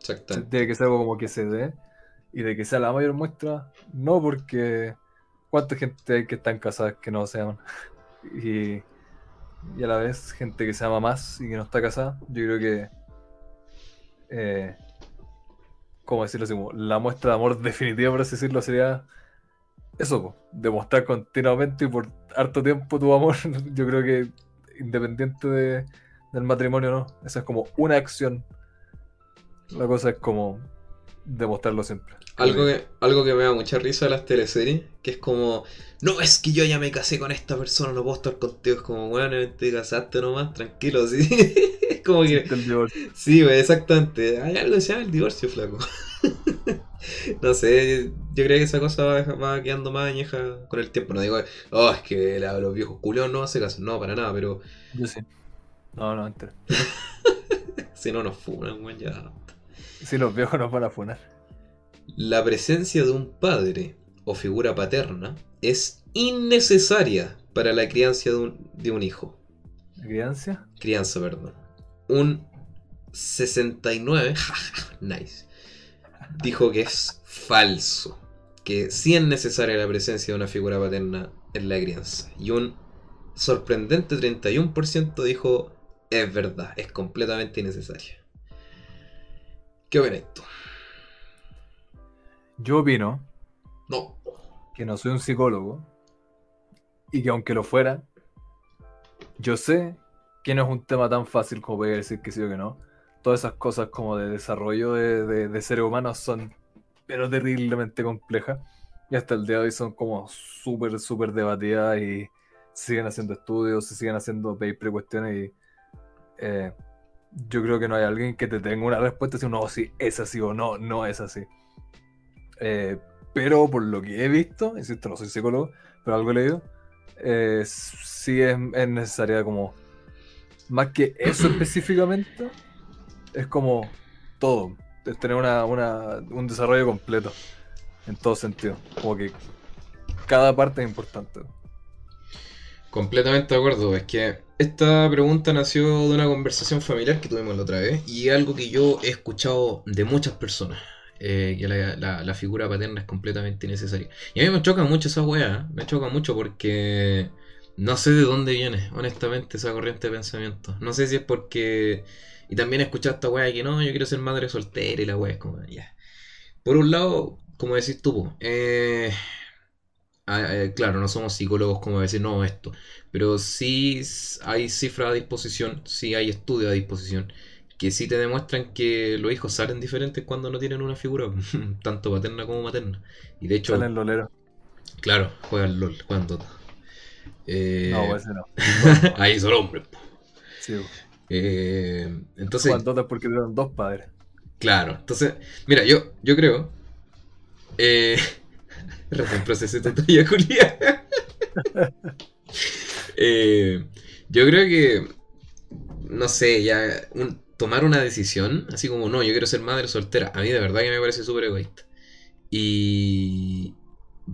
exactamente. Tiene que ser algo como que se dé. Y de que sea la mayor muestra, no porque cuánta gente hay que están casadas que no se aman. Y, y a la vez gente que se ama más y que no está casada. Yo creo que eh, ¿cómo decirlo así? La muestra de amor definitiva, por así decirlo, sería eso, demostrar continuamente y por harto tiempo tu amor. Yo creo que independiente de- del matrimonio, no. Esa es como una acción. La cosa es como demostrarlo siempre. Algo que, algo que me da mucha risa de las teleseries, que es como, no, es que yo ya me casé con esta persona, no puedo estar contigo. Es como, bueno, te casaste nomás, tranquilo, sí. es como que, Del divorcio. sí, exactamente. Hay algo que se llama el divorcio, flaco. no sé, yo creo que esa cosa va, va quedando más añeja con el tiempo. No digo, oh, es que la- los viejos culios no se casan, no, para nada, pero Yo sí. No, no, entero. si no nos funan, güey, ya. Si los viejos nos van a funar. La presencia de un padre o figura paterna es innecesaria para la crianza de un, de un hijo. ¿La crianza? Crianza, perdón. Un 69, nice, dijo que es falso. Que sí es necesaria la presencia de una figura paterna en la crianza. Y un sorprendente 31% dijo es verdad, es completamente innecesaria. ¿Qué opinas tú? Yo opino No. que no soy un psicólogo y que aunque lo fuera, yo sé que no es un tema tan fácil como poder decir que sí o que no. Todas esas cosas como de desarrollo de, de, de seres humanos son pero terriblemente complejas y hasta el día de hoy son como súper, súper debatidas y siguen haciendo estudios, se siguen haciendo paper cuestiones y eh, yo creo que no hay alguien que te tenga una respuesta si no, si es así o no, no es así. Eh, pero por lo que he visto, insisto, no soy psicólogo, pero algo he leído, eh, sí es, es necesaria como, más que eso específicamente, es como todo, es tener una, una, un desarrollo completo, en todo sentido, como que cada parte es importante. Completamente de acuerdo. Es que esta pregunta nació de una conversación familiar que tuvimos la otra vez y algo que yo he escuchado de muchas personas. eh, que la, figura paterna es completamente innecesaria. Y a mí me choca mucho esa weá. Me choca mucho porque no sé de dónde viene, honestamente, esa corriente de pensamiento. No sé si es porque. Y también he escuchado esta weá que no, yo quiero ser madre soltera y la weá es como, ya. Por un lado, como decís tú, eh, eh, claro, no somos psicólogos como decir, no, esto. Pero sí hay cifras a disposición, sí hay estudios a disposición, que sí te demuestran que los hijos salen diferentes cuando no tienen una figura, tanto paterna como materna. Y de hecho, Salen lolero. claro, juegan LOL, juegan Dota. Eh, No, ese no. ahí son hombres. Sí, Eh, entonces, Juan Dota porque tuvieron dos padres. Claro, entonces, mira, yo, yo creo. Eh, recién procesé tu talla, Julia. Eh, yo creo que. No sé, ya. tomar una decisión, así como no, yo quiero ser madre soltera, a mí de verdad que me parece súper egoísta. Y.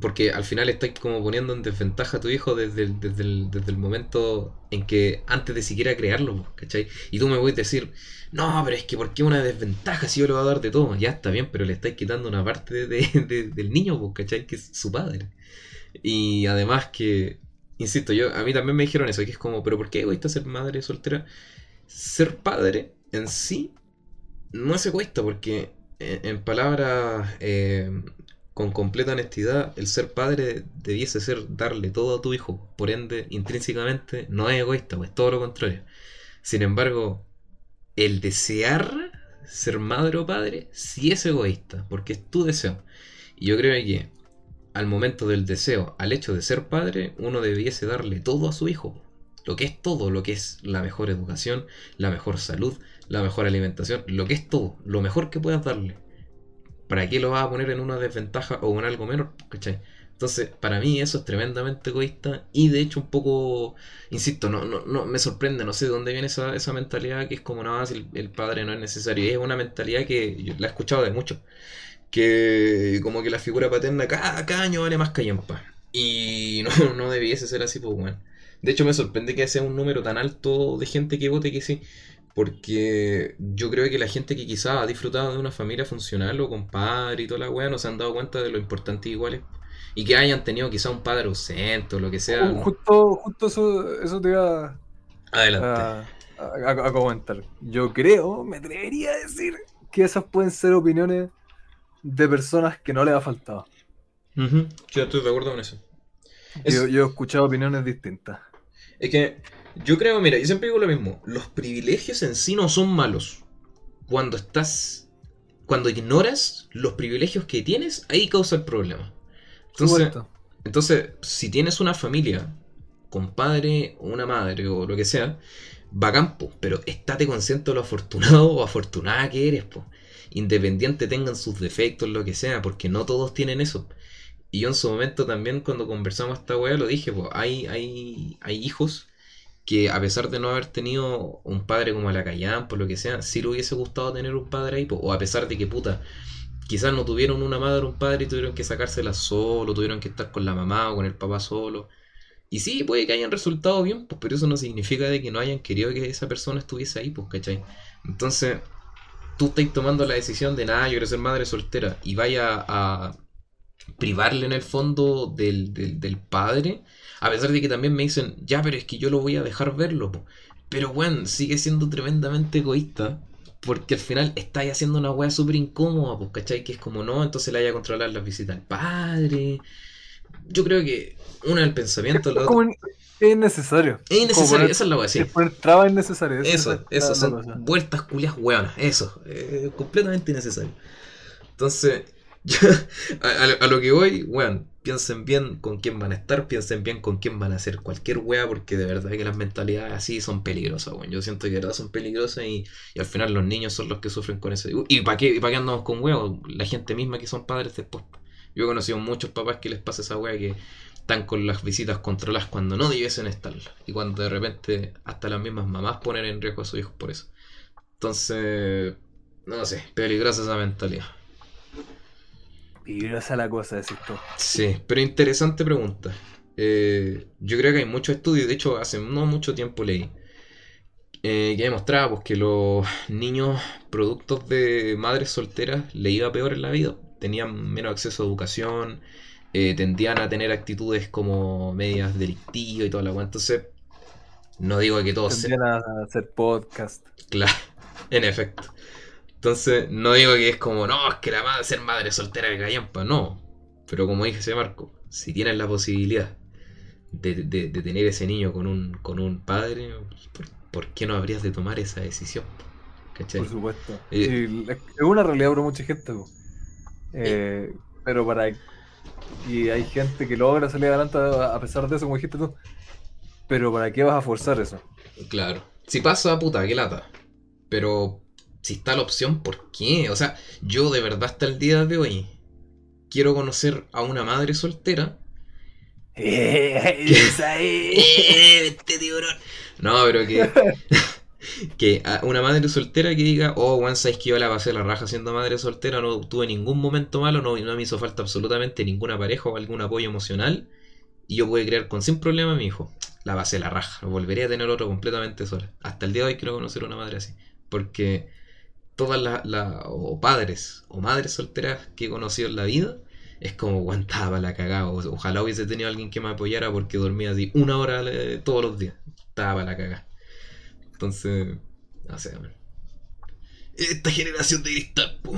Porque al final estáis como poniendo en desventaja a tu hijo desde el, desde desde el momento en que. antes de siquiera crearlo, ¿cachai? Y tú me voy a decir. No, pero es que ¿por qué una desventaja si yo le voy a dar de todo? Ya está bien, pero le estáis quitando una parte de- de- de- del niño, ¿cachai? Que es su padre. Y además que, insisto, yo a mí también me dijeron eso, que es como, pero ¿por qué egoísta ser madre soltera? Ser padre en sí no es egoísta, porque en, en palabras eh, con completa honestidad, el ser padre debiese ser darle todo a tu hijo. Por ende, intrínsecamente, no es egoísta, pues todo lo contrario. Sin embargo, el desear ser madre o padre sí es egoísta, porque es tu deseo. Y yo creo que al momento del deseo, al hecho de ser padre, uno debiese darle todo a su hijo. Lo que es todo, lo que es la mejor educación, la mejor salud, la mejor alimentación, lo que es todo, lo mejor que puedas darle. ¿Para qué lo vas a poner en una desventaja o en algo menor? ¿Cachai? Entonces, para mí eso es tremendamente egoísta y de hecho un poco, insisto, no, no, no me sorprende, no sé de dónde viene esa, esa mentalidad que es como nada, si el, padre no es necesario. Y es una mentalidad que la he escuchado de muchos, que como que la figura paterna cada, cada año vale más callampa. Y no, no debiese ser así, pues bueno. De hecho me sorprende que sea un número tan alto de gente que vote que sí. Porque yo creo que la gente que quizás ha disfrutado de una familia funcional o con padre y toda la weá no se han dado cuenta de lo importante igual es. Y que hayan tenido quizás un padre ausente o lo que sea. Uh, justo, justo eso, eso te iba Adelante. a, a- a- a comentar. Yo creo, me atrevería a decir que esas pueden ser opiniones de personas que no les ha faltado. Yo estoy de acuerdo con eso. Es- Yo, yo he escuchado opiniones distintas. Es que yo creo, mira, yo siempre digo lo mismo. Los privilegios en sí no son malos. Cuando estás. Cuando ignoras los privilegios que tienes, ahí causa el problema. Entonces, entonces si tienes una familia con padre o una madre o lo que sea, bacán, po, pero estate consciente de lo afortunado o afortunada que eres, po. Independiente tengan sus defectos, lo que sea, porque no todos tienen eso. Y yo en su momento también cuando conversamos esta weá lo dije, pues hay, hay, hay hijos que a pesar de no haber tenido un padre como la Callan, por lo que sea, sí le hubiese gustado tener un padre ahí, po, o a pesar de que puta, quizás no tuvieron una madre o un padre y tuvieron que sacársela solo, tuvieron que estar con la mamá o con el papá solo. Y sí, puede que hayan resultado bien, pues, pero eso no significa de que no hayan querido que esa persona estuviese ahí, pues, ¿cachai? Entonces, tú estás tomando la decisión de nada, yo quiero ser madre soltera y vaya a privarle en el fondo del, del, del padre, a pesar de que también me dicen, ya, pero es que yo lo voy a dejar verlo, po". pero bueno, sigue siendo tremendamente egoísta, porque al final estáis haciendo una wea súper incómoda, pues, ¿cachai? Que es como, no, entonces le vaya a controlar las visitas al padre. Yo creo que una el pensamiento, la otra... es innecesario. Es innecesario, poner- esa es la wea, sí. Es poner trabas innecesarias. Eso, eso, son cosa. vueltas culias hueonas, eso, eh, completamente innecesario. Entonces, yo, a, lo que voy, weón, piensen bien con quién van a estar, piensen bien con quién van a hacer cualquier wea, porque de verdad que las mentalidades así son peligrosas, weón. Yo siento que de verdad son peligrosas y, y al final los niños son los que sufren con eso. ¿Y para qué, y pa' qué andamos con huevos? La gente misma que son padres después. Yo he conocido muchos papás que les pasa esa weá que están con las visitas controladas cuando no debiesen estar. Y cuando de repente hasta las mismas mamás ponen en riesgo a sus hijos por eso. Entonces, no sé, peligrosa esa mentalidad. Peligrosa la cosa, decís tú. Sí, pero interesante pregunta. Eh, yo creo que hay muchos estudios, de hecho hace no mucho tiempo leí, eh, que demostraba pues, que los niños productos de madres solteras le iba peor en la vida. Tenían menos acceso a educación, eh, tendían a tener actitudes como medias delictivas y toda la cuenta. Entonces, no digo que todos Tendrían a hacer podcast. Claro, en efecto. Entonces, no digo que es como, no, es que la madre ser madre soltera de callampa, no. Pero como dije ese Marco, si tienes la posibilidad de, de- de tener ese niño con un, con un padre, ¿por, por qué no habrías de tomar esa decisión? ¿Cachai? Por supuesto. Eh, Y es una realidad para mucha gente. po. Eh, pero para. Y hay gente que logra salir adelante a pesar de eso, como dijiste tú. Pero ¿para qué vas a forzar eso? Claro. Si pasa, puta, qué lata. Pero si está la opción, ¿por qué? O sea, yo de verdad hasta el día de hoy quiero conocer a una madre soltera ¡Eh, este tiburón! No, pero que. que una madre soltera que diga, oh, Juan, sabes que yo la pasé la raja siendo madre soltera, no tuve ningún momento malo, no, no me hizo falta absolutamente ninguna pareja o algún apoyo emocional, y yo pude criar con sin problema a mi hijo. La pasé la raja, volvería a tener otro completamente sola. Hasta el día de hoy quiero conocer una madre así, porque todas las, las- o padres o madres solteras que he conocido en la vida, es como aguantaba la cagada. Ojalá hubiese tenido alguien que me apoyara porque dormía así una hora eh, todos los días. Estaba la cagada. Entonces, no sé, man. Esta generación de cristal, po.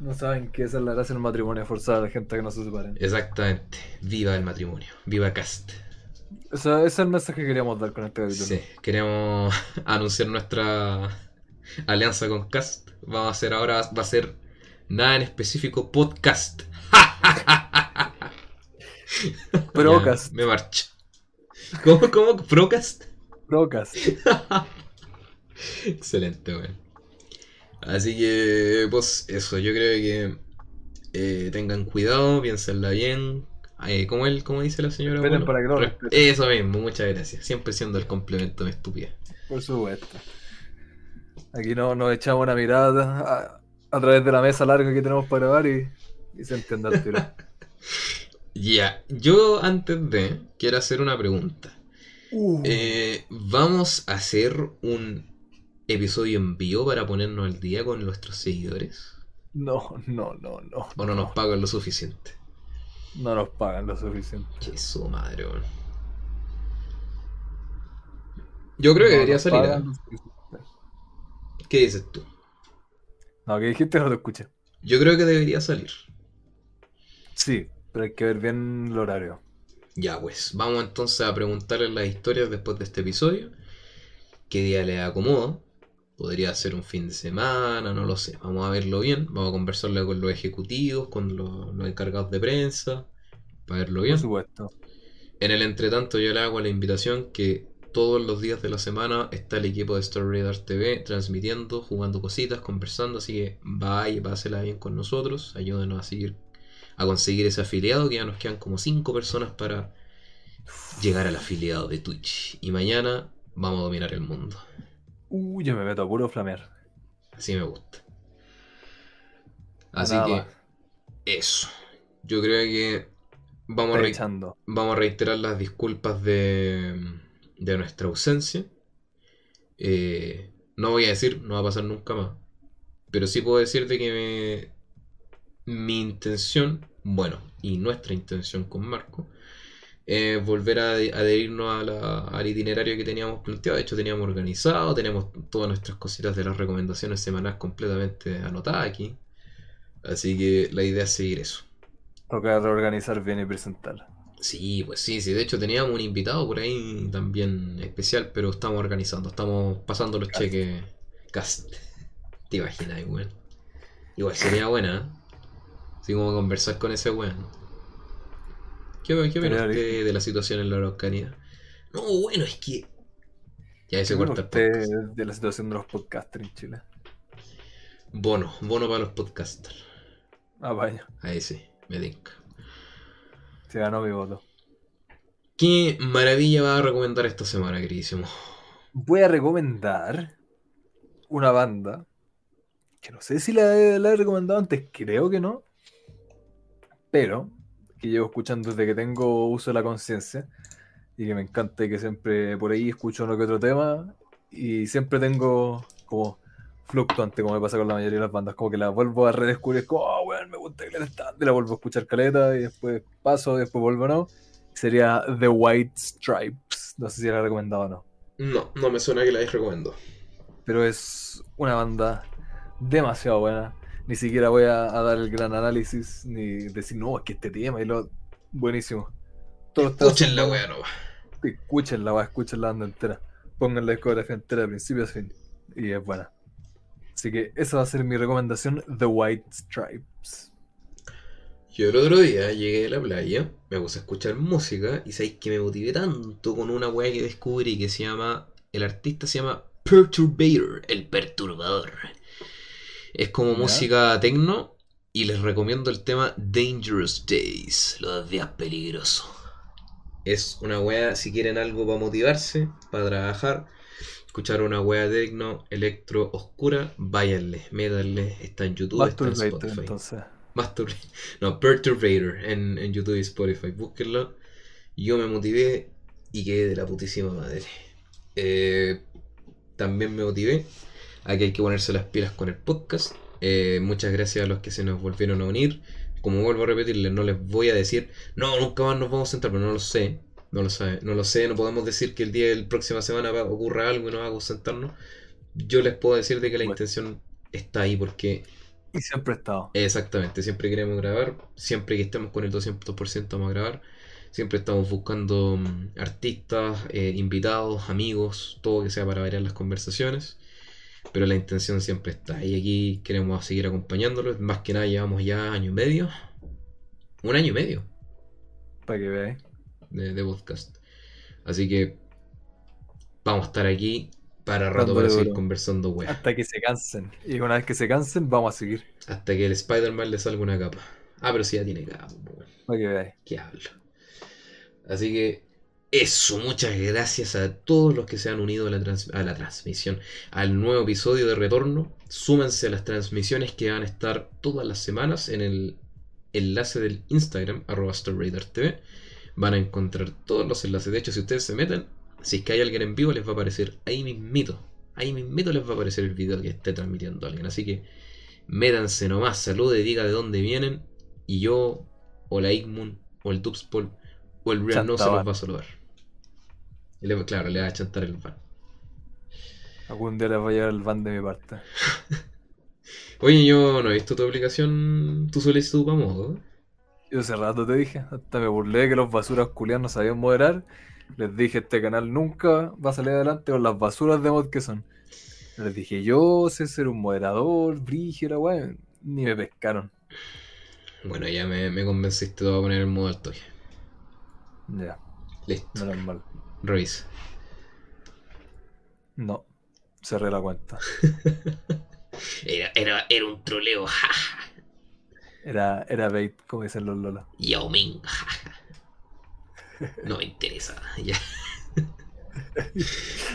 No saben que esa es la gracia del matrimonio, forzar a la gente a que no se separen. Exactamente. Viva el matrimonio. Viva Cast. O sea, ese es el mensaje que queríamos dar con este capítulo. Sí, queremos anunciar nuestra alianza con Cast. Vamos a hacer ahora, va a ser nada en específico, podcast. Procast. Me marcho. ¿Cómo, cómo? ¿Procast? Procast. Excelente, weón. Así que, pues, eso, yo creo que eh, tengan cuidado, piénsenla bien. Eh, ¿cómo, él, ¿Cómo dice la señora? Para que. Eso mismo, muchas gracias. Siempre siendo el complemento de estupidez. Por supuesto. Aquí no, nos echamos una mirada a, a través de la mesa larga que tenemos para grabar y, y se entiende al tiro. Ya, yo antes de quiero hacer una pregunta. Eh, ¿Vamos a hacer un episodio en vivo para ponernos al día con nuestros seguidores? No, no, no, no. ¿O no nos pagan lo suficiente? No nos pagan lo suficiente. Que su madre, weón. Yo creo que debería salir. ¿eh? lo. ¿Qué dices tú? No, que dijiste no te escuché. Yo creo que debería salir. Sí, pero hay que ver bien el horario. Ya, pues, vamos entonces a preguntarle las historias después de este episodio. ¿Qué día le acomoda? Podría ser un fin de semana, no lo sé. Vamos a verlo bien. Vamos a conversarlo con los ejecutivos, con los, los encargados de prensa, para verlo bien. Por supuesto. En el entretanto, yo le hago la invitación que todos los días de la semana está el equipo de Story Radar TV transmitiendo, jugando cositas, conversando. Así que vaya pásela bien con nosotros. Ayúdenos a seguir a conseguir ese afiliado, que ya nos quedan como 5 personas para llegar al afiliado de Twitch. Y mañana vamos a dominar el mundo. Uy, yo me meto a puro flamear. Así me gusta. Así Nada que más. eso. Yo creo que vamos a, vamos a reiterar las disculpas de, de nuestra ausencia. Eh, no voy a decir, no va a pasar nunca más. Pero sí puedo decir de que me- mi intención, bueno, y nuestra intención con Marco, es volver a adherirnos a la- al itinerario que teníamos planteado. De hecho, teníamos organizado, tenemos todas nuestras cositas de las recomendaciones semanales completamente anotadas aquí. Así que la idea es seguir eso. Toca reorganizar bien y presentar. Sí, pues sí, sí. De hecho teníamos un invitado por ahí también especial, pero estamos organizando, estamos pasando los Cast. cheques. Cast. Te imaginas, weón. Igual sería buena, ¿eh? Así como conversar con ese weón. ¿Qué, qué opinas usted de la situación en la Araucanía? No, bueno, es que. Ya se ¿Qué opina corta el usted podcast. de la situación de los podcasters en Chile? Bono, bono para los podcasters. Apaño. Ahí sí, me tinca. Se ganó mi voto. ¿Qué maravilla va a recomendar esta semana, queridísimo? Voy a recomendar una banda que no sé si la, la he recomendado antes, creo que no, pero que llevo escuchando desde que tengo uso de la conciencia y que me encanta y que siempre por ahí escucho uno que otro tema y siempre tengo como fluctuante, como me pasa con la mayoría de las bandas, como que la vuelvo a redescubrir, como, oh, weón, me gusta que está, y la vuelvo a escuchar caleta y después paso, y después vuelvo no. Sería The White Stripes, no sé si la he recomendado o no. No, no me suena que la hayas recomendado. pero es una banda demasiado buena. Ni siquiera voy a, a dar el gran análisis ni decir, no, es que este tema y lo. Buenísimo. Todos los temas son Escuchen la weá escuchen la banda entera. Pongan la discografía entera de principio a fin. Y es buena. Así que esa va a ser mi recomendación: The White Stripes. Yo el otro día llegué a la playa, me puse a escuchar música y sabéis que me motivé tanto con una weá que descubrí que se llama. El artista se llama Perturbator, el perturbador. Es como Ya. música techno y les recomiendo el tema Dangerous Days, los días peligrosos. Es una weá, si quieren algo para motivarse, para trabajar, escuchar una weá techno, electro, oscura, váyanle, métanle, está en YouTube, está en Spotify. entonces. No, Perturbator en, en YouTube y Spotify. Búsquenlo. Yo me motivé y quedé de la putísima madre. Eh, también me motivé a que hay que ponerse las pilas con el podcast. Eh, muchas gracias a los que se nos volvieron a unir. Como vuelvo a repetirles, no les voy a decir, no, nunca más nos vamos a sentar, pero no lo sé. No lo sabe, no lo sé, no podemos decir que el día de la próxima semana ocurra algo y nos haga sentarnos. Yo les puedo decir de que la Bueno. intención está ahí porque Y siempre estado. Exactamente, siempre queremos grabar, siempre que estemos con el 200% vamos a grabar, siempre estamos buscando mm, artistas, eh, invitados, amigos, todo que sea para variar las conversaciones, pero la intención siempre está y aquí queremos seguir acompañándolos, más que nada llevamos ya año y medio, un año y medio Para que veáis. de, de podcast, así que vamos a estar aquí para rato para seguir conversando weas, Hasta que se cansen. Y una vez que se cansen, vamos a seguir. hasta que el Spider-Man le salga una capa. Ah, pero si ya tiene capa, weón. Para que veáis. que hablo. Así que eso, muchas gracias a todos los que se han unido a la, trans- a la transmisión, al nuevo episodio de Retorno. Súmense a las transmisiones que van a estar todas las semanas en el enlace del Instagram, arroba StarRaiderTV. Van a encontrar todos los enlaces. De hecho, si ustedes se meten, si es que hay alguien en vivo, les va a aparecer ahí mismito. Ahí mismito les va a aparecer el video que esté transmitiendo alguien. Así que métanse nomás, salude, diga de dónde vienen. Y yo, o la Igmun, o el Dubspol, o el Real no se los va a saludar. Y le- claro, le va a chantar el van. Algún día les va a llegar el van de mi parte. Oye, yo no he visto tu aplicación, tu solicitud para modo. Yo hace rato te dije, hasta me burlé que los basuras culiados no sabían moderar. Les dije, este canal nunca va a salir adelante con las basuras de mod que son. Les dije, yo sé ser un moderador, brígida, weón. Ni me pescaron. Bueno, ya me, me convenciste, te voy a poner en modo al toque. Ya, Listo, menos mal. Revisa. No, cerré la cuenta. Era, era, era un troleo, Era, era bait, como dicen los lolas. Yao Ming, No me interesa, ya.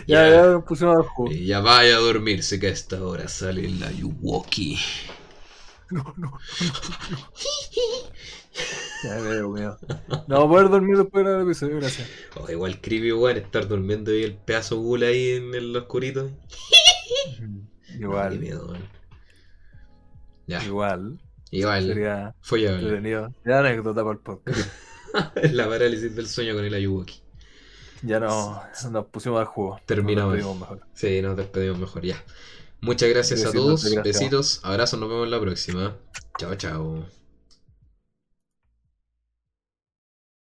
Ya, ya nos pusimos juego. Eh, Ya vaya a dormirse que a esta hora sale la Yuwoki. No, no. Ya. No voy a poder dormir después del episodio, gracias. Oh, igual creepy, weón, estar durmiendo y el pedazo gula ahí en el oscurito. Igual, miedo. Ya, igual. igual. Sería Follable. entretenido. Ya anécdota para el podcast. la parálisis del sueño con el Ayuwoki. Ya no, nos pusimos al juego. Terminamos. Nos despedimos mejor. Sí, nos despedimos mejor ya. Muchas gracias a todos. gracias. Besitos. Abrazos. Nos vemos en la próxima. Chao, chao.